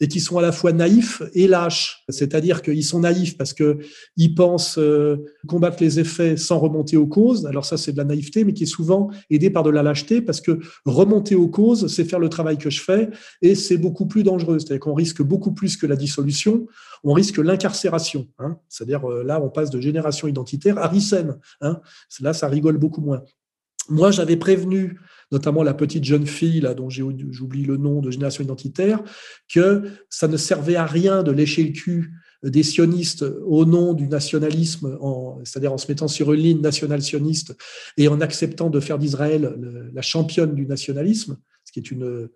et qui sont à la fois naïfs et lâches. C'est-à-dire qu'ils sont naïfs parce qu'ils pensent euh, combattre les effets sans remonter aux causes. Alors ça, c'est de la naïveté, mais qui est souvent aidé par de la lâcheté parce que remonter aux causes, c'est faire le travail que je fais et c'est beaucoup plus dangereux. C'est-à-dire qu'on risque beaucoup plus que la dissolution, on risque l'incarcération. Hein. C'est-à-dire euh, là, on passe de génération identitaire à ricène. Hein. Là, ça rigole beaucoup moins. Moi, j'avais prévenu notamment la petite jeune fille, là, dont j'oublie le nom, de Génération Identitaire, que ça ne servait à rien de lécher le cul des sionistes au nom du nationalisme, c'est-à-dire en se mettant sur une ligne nationale sioniste et en acceptant de faire d'Israël la championne du nationalisme, ce qui est une,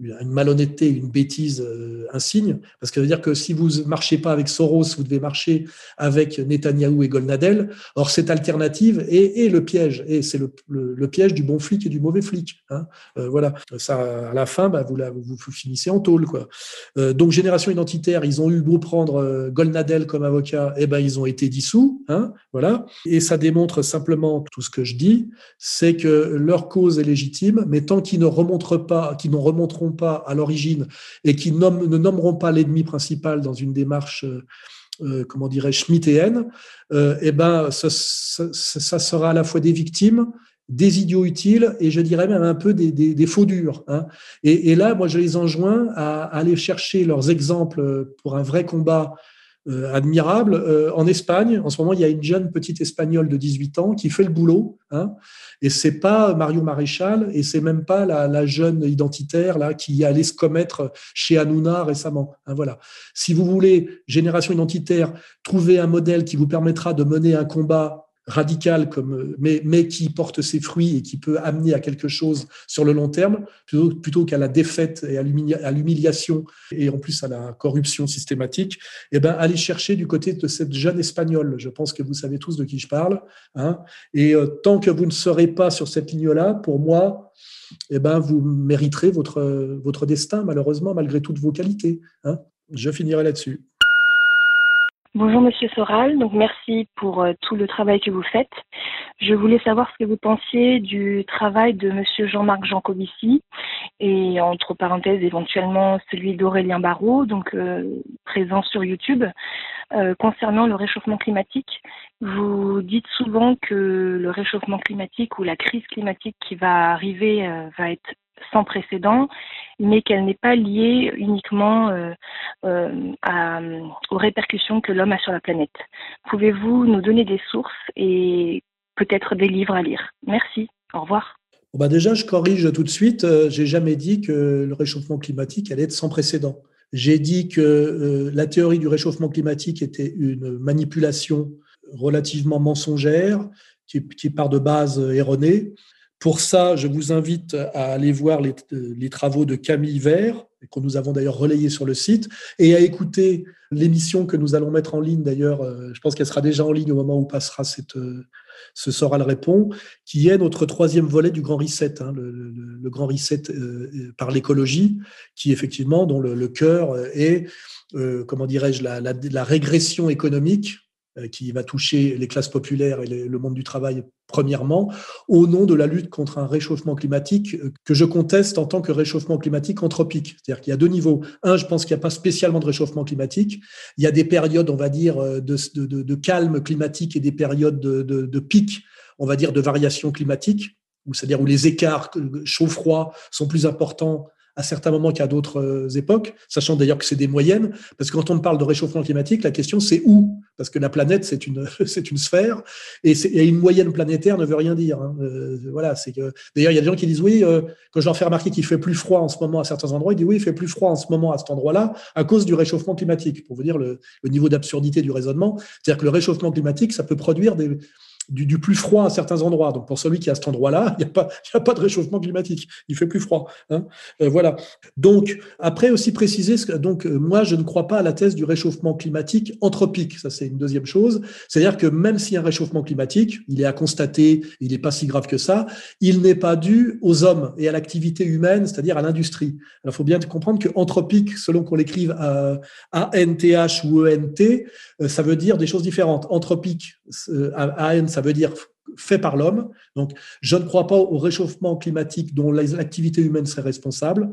une malhonnêteté, une bêtise euh, insigne, parce que ça veut dire que si vous ne marchez pas avec Soros, vous devez marcher avec Netanyahou et Golnadel. Or, cette alternative est, le piège, et c'est le, piège du bon flic et du mauvais flic. Hein. Euh, voilà, ça, à la fin, bah, vous, finissez en tôle. Quoi. Euh, donc, génération identitaire, ils ont eu beau prendre Golnadel comme avocat, eh ben ils ont été dissous. Hein, voilà, et ça démontre simplement tout ce que je dis, c'est que leur cause est légitime, mais tant qu'ils ne remonteront pas, qu'ils n'en remonteront pas à l'origine et qui ne nommeront pas l'ennemi principal dans une démarche, euh, euh, comment dirais-je, schmittéenne, euh, eh ben, ça, sera à la fois des victimes, des idiots utiles et je dirais même un peu des, faux durs. Hein. Et, là, moi, je les enjoins à aller chercher leurs exemples pour un vrai combat euh, admirable. Euh, en Espagne, en ce moment, il y a une jeune petite espagnole de 18 ans qui fait le boulot. Hein, et c'est pas Mario Maréchal et c'est même pas la, jeune identitaire là qui allait se commettre chez Hanouna récemment. Hein, voilà. Si vous voulez, génération identitaire, trouver un modèle qui vous permettra de mener un combat radical, comme, mais, mais qui porte ses fruits et qui peut amener à quelque chose sur le long terme, plutôt, plutôt qu'à la défaite et à l'humiliation et en plus à la corruption systématique, eh ben, allez chercher du côté de cette jeune espagnole. Je pense que vous savez tous de qui je parle. Hein. Et euh, tant que vous ne serez pas sur cette ligne-là, pour moi, eh ben, vous mériterez votre, votre destin, malheureusement, malgré toutes vos qualités. Hein. Je finirai là-dessus. Bonjour Monsieur Soral, donc merci pour euh, tout le travail que vous faites. Je voulais savoir ce que vous pensiez du travail de Monsieur Jean-Marc Jancovici et entre parenthèses éventuellement celui d'Aurélien Barraud, donc euh, présent sur YouTube, euh, concernant le réchauffement climatique. Vous dites souvent que le réchauffement climatique ou la crise climatique qui va arriver va être sans précédent, mais qu'elle n'est pas liée uniquement euh, euh, aux répercussions que l'homme a sur la planète. Pouvez-vous nous donner des sources et peut-être des livres à lire? Merci. Au revoir. bah déjà, je corrige tout de suite. Euh, j'ai jamais dit que le réchauffement climatique allait être sans précédent. J'ai dit que la théorie du réchauffement climatique était une manipulation relativement mensongère qui, part de bases erronées pour ça, je vous invite à aller voir les, travaux de Camille Vert, que nous avons d'ailleurs relayés sur le site, et à écouter l'émission que nous allons mettre en ligne. D'ailleurs, euh, je pense qu'elle sera déjà en ligne au moment où passera cette, euh, ce Soral répond, qui est notre troisième volet du Grand Reset, hein, le, Grand Reset euh, par l'écologie, qui effectivement, dont le, cœur est, comment dirais-je, la, régression économique euh, qui va toucher les classes populaires et le monde du travail premièrement, au nom de la lutte contre un réchauffement climatique euh, que je conteste en tant que réchauffement climatique anthropique. C'est-à-dire qu'il y a deux niveaux. Un, je pense qu'il n'y a pas spécialement de réchauffement climatique. Il y a des périodes, on va dire, euh, de, de, calme climatique et des périodes de, de pic, on va dire, de variation climatique, c'est-à-dire où les écarts chaud-froid sont plus importants à certains moments qu'à d'autres euh, époques, sachant d'ailleurs que c'est des moyennes, parce que quand on parle de réchauffement climatique, la question c'est où? Parce que la planète, c'est une, c'est une sphère, et, une moyenne planétaire ne veut rien dire. Hein. Euh, voilà, c'est que d'ailleurs il y a des gens qui disent oui, euh, quand je leur fais remarquer qu'il fait plus froid en ce moment à certains endroits, ils disent oui, il fait plus froid en ce moment à cet endroit-là à cause du réchauffement climatique. Pour vous dire le, le niveau d'absurdité du raisonnement, c'est-à-dire que le réchauffement climatique, ça peut produire des du, plus froid à certains endroits. Donc pour celui qui est à cet endroit-là, il n'y a, pas, a pas de réchauffement climatique. Il fait plus froid. Hein. Euh, voilà. Donc après aussi préciser, donc euh, moi je ne crois pas à la thèse du réchauffement climatique anthropique. Ça c'est une deuxième chose. C'est-à-dire que même s'il y a un réchauffement climatique, il est à constater, il n'est pas si grave que ça. Il n'est pas dû aux hommes et à l'activité humaine, c'est-à-dire à, l'industrie. Alors il faut bien comprendre que anthropique, selon qu'on l'écrive à A-N-T-H ou E-N-T, euh, ça veut dire des choses différentes. Anthropique, A-N, ça veut dire fait par l'homme. Donc, je ne crois pas au réchauffement climatique dont l'activité humaine serait responsable.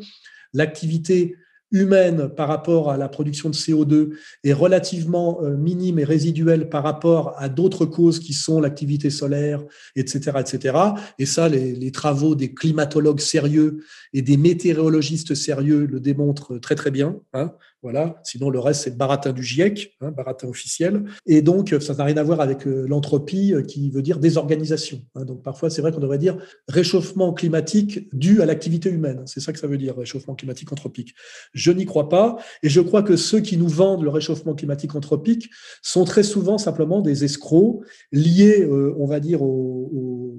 L'activité humaine par rapport à la production de CO2 est relativement euh, minime et résiduelle par rapport à d'autres causes qui sont l'activité solaire, etc., etc. Et ça, les, les, travaux des climatologues sérieux et des météorologistes sérieux le démontrent très très bien. Hein. Voilà. Sinon, le reste, c'est le baratin du GIEC, hein, baratin officiel. Et donc, ça n'a rien à voir avec euh, l'entropie, euh, qui veut dire désorganisation. Hein. Donc, parfois, c'est vrai qu'on devrait dire réchauffement climatique dû à l'activité humaine. C'est ça que ça veut dire, réchauffement climatique anthropique. Je n'y crois pas. Et je crois que ceux qui nous vendent le réchauffement climatique anthropique sont très souvent simplement des escrocs liés, euh, on va dire, au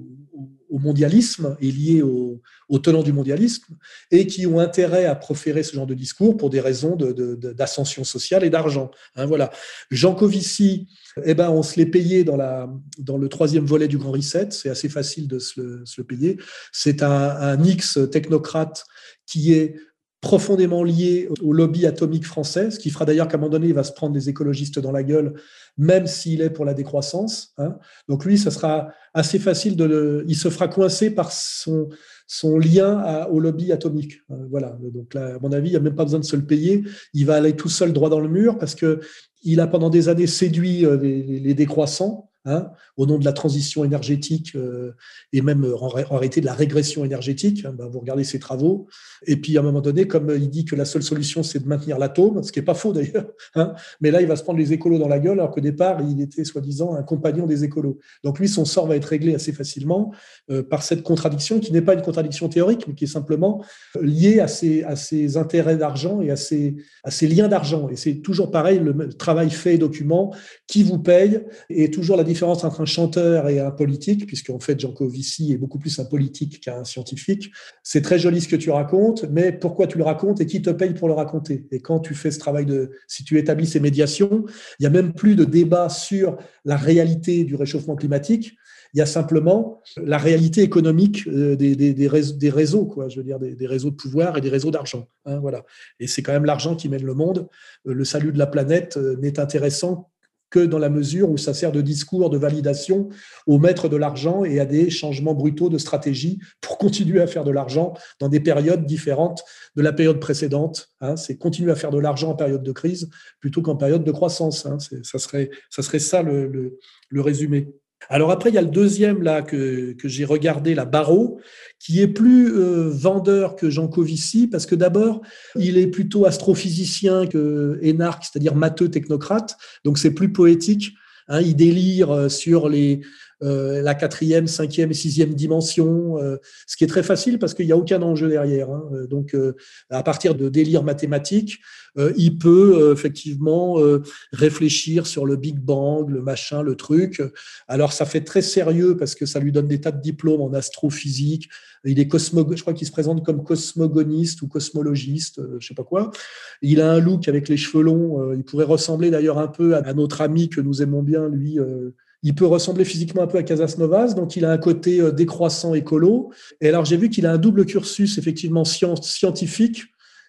au mondialisme et liés au, tenants du mondialisme et qui ont intérêt à proférer ce genre de discours pour des raisons d'ascension sociale et d'argent. Hein, voilà. Jean Covici, eh ben, on se l'est payé dans, le troisième volet du Grand Reset. C'est assez facile de se le, payer. C'est un X technocrate qui est profondément lié au lobby atomique français, ce qui fera d'ailleurs qu'à un moment donné, il va se prendre des écologistes dans la gueule, même s'il est pour la décroissance. Hein. Donc lui, ça sera assez facile de le... Il se fera coincer par son, son lien au lobby atomique. Hein. Voilà. Donc là, à mon avis, il n'y a même pas besoin de se le payer. Il va aller tout seul droit dans le mur parce que il a pendant des années séduit euh, les décroissants Hein, au nom de la transition énergétique euh, et même euh, en, réalité de la régression énergétique. Hein, ben, vous regardez ses travaux. Et puis à un moment donné, comme il dit que la seule solution c'est de maintenir l'atome, ce qui n'est pas faux d'ailleurs, hein, mais là il va se prendre les écolos dans la gueule alors qu'au départ il était soi-disant un compagnon des écolos. Donc lui, son sort va être réglé assez facilement euh, par cette contradiction qui n'est pas une contradiction théorique, mais qui est simplement liée à ses, intérêts d'argent et à ses, à ses liens d'argent. Et c'est toujours pareil, le travail fait et document, qui vous paye, et toujours la différence entre un chanteur et un politique, puisqu'en fait, Jean Covici est beaucoup plus un politique qu'un scientifique. C'est très joli ce que tu racontes, mais pourquoi tu le racontes et qui te paye pour le raconter? Et quand tu fais ce travail de, si tu établis ces médiations, il n'y a même plus de débat sur la réalité du réchauffement climatique. Il y a simplement la réalité économique euh, des, des, réseaux, quoi, je veux dire, des, réseaux de pouvoir et des réseaux d'argent. Hein, voilà. Et c'est quand même l'argent qui mène le monde. Euh, le salut de la planète euh, n'est intéressant que dans la mesure où ça sert de discours de validation aux maîtres de l'argent et à des changements brutaux de stratégie pour continuer à faire de l'argent dans des périodes différentes de la période précédente. Hein. c'est continuer à faire de l'argent en période de crise plutôt qu'en période de croissance. Hein. ça, serait, ça le résumé. Alors après, il y a le deuxième là que, que j'ai regardé, la Barreau, qui est plus euh, vendeur que Jean Covici, parce que d'abord, il est plutôt astrophysicien que énarque, c'est-à-dire matheux technocrate, donc c'est plus poétique. Hein, il délire euh, sur les, euh, la quatrième, cinquième et sixième dimension, euh, ce qui est très facile parce qu'il n'y a aucun enjeu derrière. Hein. Euh, donc, à partir de délire mathématique, il peut effectivement réfléchir sur le Big Bang, le machin, le truc. Alors, ça fait très sérieux parce que ça lui donne des tas de diplômes en astrophysique. Il est cosmo, je crois qu'il se présente comme cosmogoniste ou cosmologiste, je sais pas quoi. Il a un look avec les cheveux longs. il pourrait ressembler d'ailleurs un peu à, notre ami que nous aimons bien, lui. Il peut ressembler physiquement un peu à Casas Novas, donc il a un côté euh, décroissant écolo. Et alors j'ai vu qu'il a un double cursus effectivement scientifique.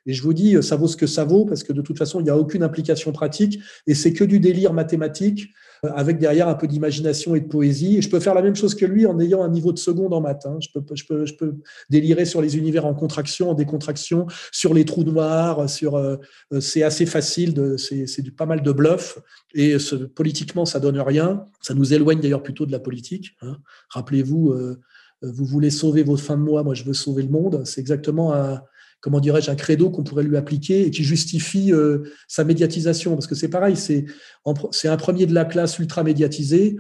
Et je vous dis, euh, ça vaut ce que ça vaut, parce que de toute façon, il n'y a aucune implication pratique, et c'est que du délire mathématique avec derrière un peu d'imagination et de poésie. Et je peux faire la même chose que lui en ayant un niveau de seconde en maths. Hein. Je, peux, je, peux, je peux délirer sur les univers en contraction, en décontraction, sur les trous noirs, sur. Euh, euh, c'est assez facile, c'est pas mal de bluff. Et ce, politiquement, ça donne rien. Ça nous éloigne d'ailleurs plutôt de la politique. Hein. Rappelez-vous, euh, vous voulez sauver vos fins de mois, moi je veux sauver le monde. C'est exactement un comment dirais-je, un credo qu'on pourrait lui appliquer et qui justifie euh, sa médiatisation. Parce que c'est pareil, c'est un premier de la classe ultra médiatisé.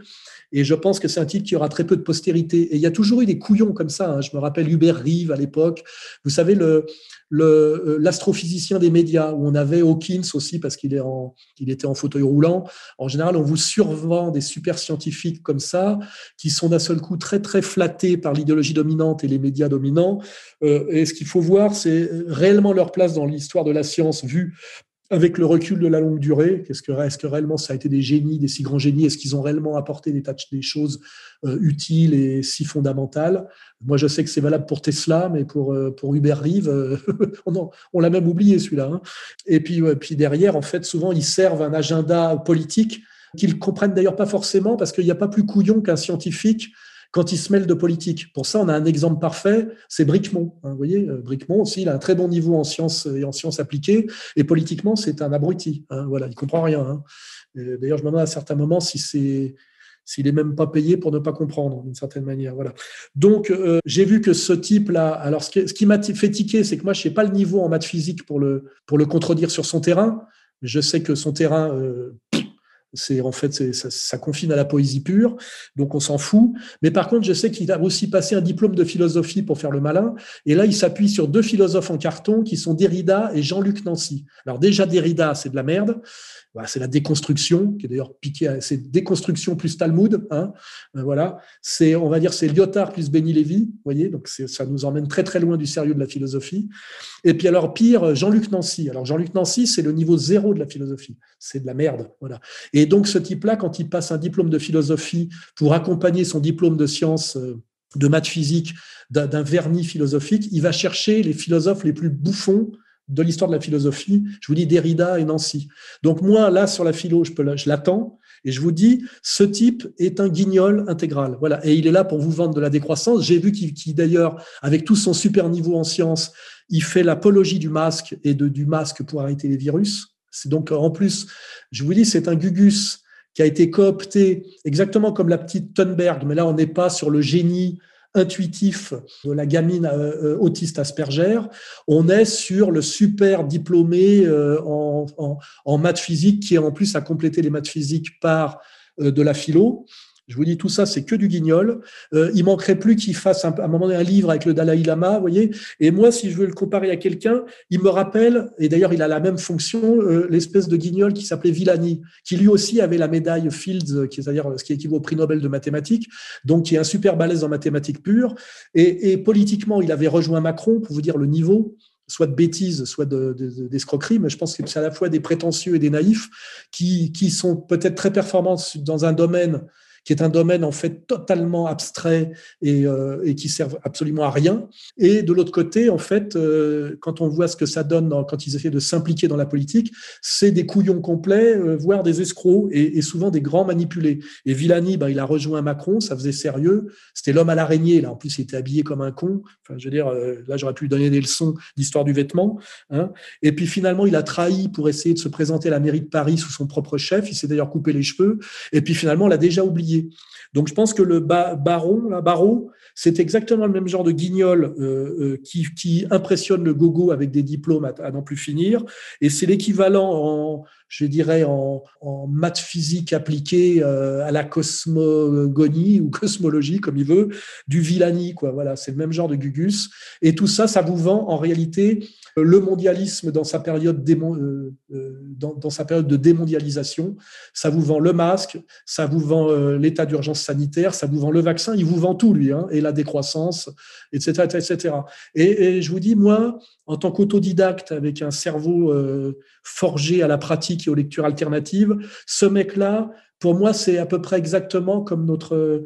Et je pense que c'est un type qui aura très peu de postérité. Et il y a toujours eu des couillons comme ça. Hein. Je me rappelle Hubert Rive à l'époque. Vous savez, euh, l'astrophysicien des médias, où on avait Hawkins aussi, parce qu'il est en, il était en fauteuil roulant. En général, on vous survend des super scientifiques comme ça, qui sont d'un seul coup très, très flattés par l'idéologie dominante et les médias dominants. Euh, et ce qu'il faut voir, c'est réellement leur place dans l'histoire de la science vue avec le recul de la longue durée, est-ce que réellement ça a été des génies, des si grands génies? Est-ce qu'ils ont réellement apporté des, des choses euh, utiles et si fondamentales? Moi, je sais que c'est valable pour Tesla, mais pour, euh, pour Hubert Reeve, euh, on, l'a même oublié celui-là. Hein. Et puis, puis derrière, en fait, souvent, ils servent un agenda politique qu'ils comprennent d'ailleurs pas forcément, parce qu'il n'y a pas plus couillon qu'un scientifique quand il se mêle de politique. Pour ça, on a un exemple parfait, c'est Bricmont. Hein, vous voyez, euh, Bricmont aussi, il a un très bon niveau en sciences et en sciences appliquées, et politiquement, c'est un abruti. Hein, voilà, il comprend rien. Hein. D'ailleurs, je me demande à certains moments si c'est s'il est même pas payé pour ne pas comprendre d'une certaine manière. Voilà. Donc euh, j'ai vu que ce type-là, alors ce qui, m'a fait tiquer, c'est que moi je sais pas le niveau en maths physique pour le pour le contredire sur son terrain. Je sais que son terrain, euh, c'est en fait ça, ça, confine à la poésie pure, donc on s'en fout. Mais par contre, je sais qu'il a aussi passé un diplôme de philosophie pour faire le malin. Et là, il s'appuie sur deux philosophes en carton qui sont Derrida et Jean-Luc Nancy. Alors déjà Derrida, c'est de la merde c'est la déconstruction, qui est d'ailleurs piqué, c'est déconstruction plus Talmud. Hein, euh, voilà, c'est, on va dire, c'est Lyotard plus Béni Lévy, vous voyez, donc ça nous emmène très très loin du sérieux de la philosophie. Et puis alors pire, Jean-Luc Nancy. Alors Jean-Luc Nancy, c'est le niveau zéro de la philosophie, c'est de la merde, voilà. Donc ce type-là, quand il passe un diplôme de philosophie pour accompagner son diplôme de sciences euh, de maths physique d'un vernis philosophique, il va chercher les philosophes les plus bouffons de l'histoire de la philosophie. Je vous dis Derrida et Nancy. Donc moi, là, sur la philo, je, l'attends. Et je vous dis, ce type est un guignol intégral. Et il est là pour vous vendre de la décroissance. J'ai vu qu'il, d'ailleurs, avec tout son super niveau en sciences, il fait l'apologie du masque et du masque pour arrêter les virus. Donc, en plus, je vous dis, c'est un gugus qui a été coopté exactement comme la petite Thunberg. Mais là, on n'est pas sur le génie intuitif de la gamine euh, euh, autiste Asperger, on est sur le super diplômé euh, en maths physique qui en plus a complété les maths physiques par de la philo. Je vous dis tout ça, c'est que du guignol. Euh, il manquerait plus qu'il fasse à un moment donné un livre avec le Dalai Lama, vous voyez. Et moi, si je veux le comparer à quelqu'un, il me rappelle, et d'ailleurs il a la même fonction, euh, l'espèce de guignol qui s'appelait Villani, qui lui aussi avait la médaille Fields, qui est dire ce qui équivaut au prix Nobel de mathématiques, donc qui est un super balèze en mathématiques pures. Et, politiquement, il avait rejoint Macron pour vous dire le niveau soit de bêtises, soit d'escroquerie, de, mais je pense que c'est à la fois des prétentieux et des naïfs qui sont peut-être très performants dans un domaine qui est un domaine en fait totalement abstrait et, euh, et qui sert absolument à rien. Et de l'autre côté, en fait, euh, quand on voit ce que ça donne quand ils essaient de s'impliquer dans la politique, c'est des couillons complets, euh, voire des escrocs et, souvent des grands manipulés. Et Villani, ben, il a rejoint Macron, ça faisait sérieux. C'était l'homme à l'araignée. Là, en plus, il était habillé comme un con. Enfin, je veux dire, là, j'aurais pu lui donner des leçons d'histoire du vêtement. Hein. Et puis finalement, il a trahi pour essayer de se présenter à la mairie de Paris sous son propre chef. Il s'est d'ailleurs coupé les cheveux. Et puis finalement, on l'a déjà oublié. Donc je pense que le baron, la barreau, c'est exactement le même genre de guignol euh, euh, qui, impressionne le gogo avec des diplômes à, n'en plus finir. Et c'est l'équivalent en, je dirais, en, maths physique appliquée euh, à la cosmogonie ou cosmologie, comme il veut, du Villani. Quoi. Voilà, c'est le même genre de gugus. Et tout ça, ça vous vend en réalité le mondialisme dans sa période, euh, euh, dans, sa période de démondialisation. Ça vous vend le masque, ça vous vend euh, l'état d'urgence sanitaire, ça vous vend le vaccin, il vous vend tout, lui, hein, et la décroissance, etc. etc. Et, je vous dis, moi, en tant qu'autodidacte, avec un cerveau forgé à la pratique et aux lectures alternatives, ce mec-là, pour moi, c'est à peu près exactement comme notre,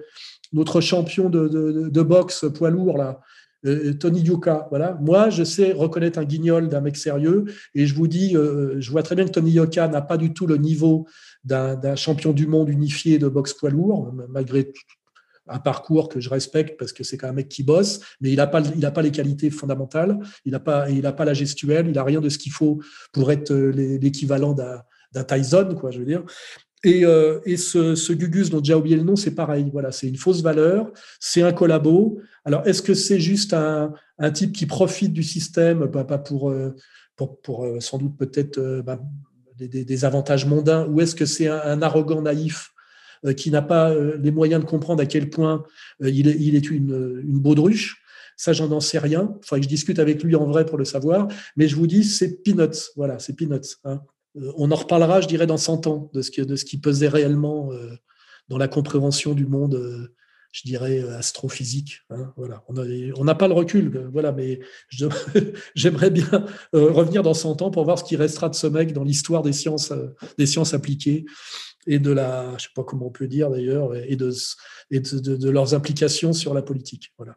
notre champion de, de, boxe poids lourd, là. Euh, Tony Yoka. Voilà. Moi, je sais reconnaître un guignol d'un mec sérieux et je vous dis, euh, je vois très bien que Tony Yoka n'a pas du tout le niveau d'un champion du monde unifié de boxe poids lourd, malgré un parcours que je respecte parce que c'est quand même un mec qui bosse, mais il n'a pas, il a pas les qualités fondamentales, il n'a pas, il a pas la gestuelle, il n'a rien de ce qu'il faut pour être euh, l'équivalent d'un Tyson, quoi, je veux dire. Et, euh, et ce, ce, Gugus, dont j'ai oublié le nom, c'est pareil. Voilà, c'est une fausse valeur, c'est un collabo. Alors, est-ce que c'est juste un, un, type qui profite du système, pas, pas pour, pour, pour, sans doute peut-être bah, des, des, avantages mondains, ou est-ce que c'est un, arrogant naïf qui n'a pas les moyens de comprendre à quel point il est, il est une, une baudruche ça, j'en sais rien. Il faudrait que je discute avec lui en vrai pour le savoir. Mais je vous dis, c'est peanuts. Voilà, c'est. Hein. Euh, on en reparlera, je dirais, dans 100 ans, de ce qui, de ce qui pesait réellement euh, dans la compréhension du monde, euh, je dirais, astrophysique. Hein, voilà. On n'a pas le recul, voilà, mais j'aimerais bien revenir dans 100 ans pour voir ce qui restera de ce mec dans l'histoire des sciences, des sciences appliquées et de la, je sais pas comment on peut dire d'ailleurs, et, de, et de, leurs implications sur la politique. Voilà.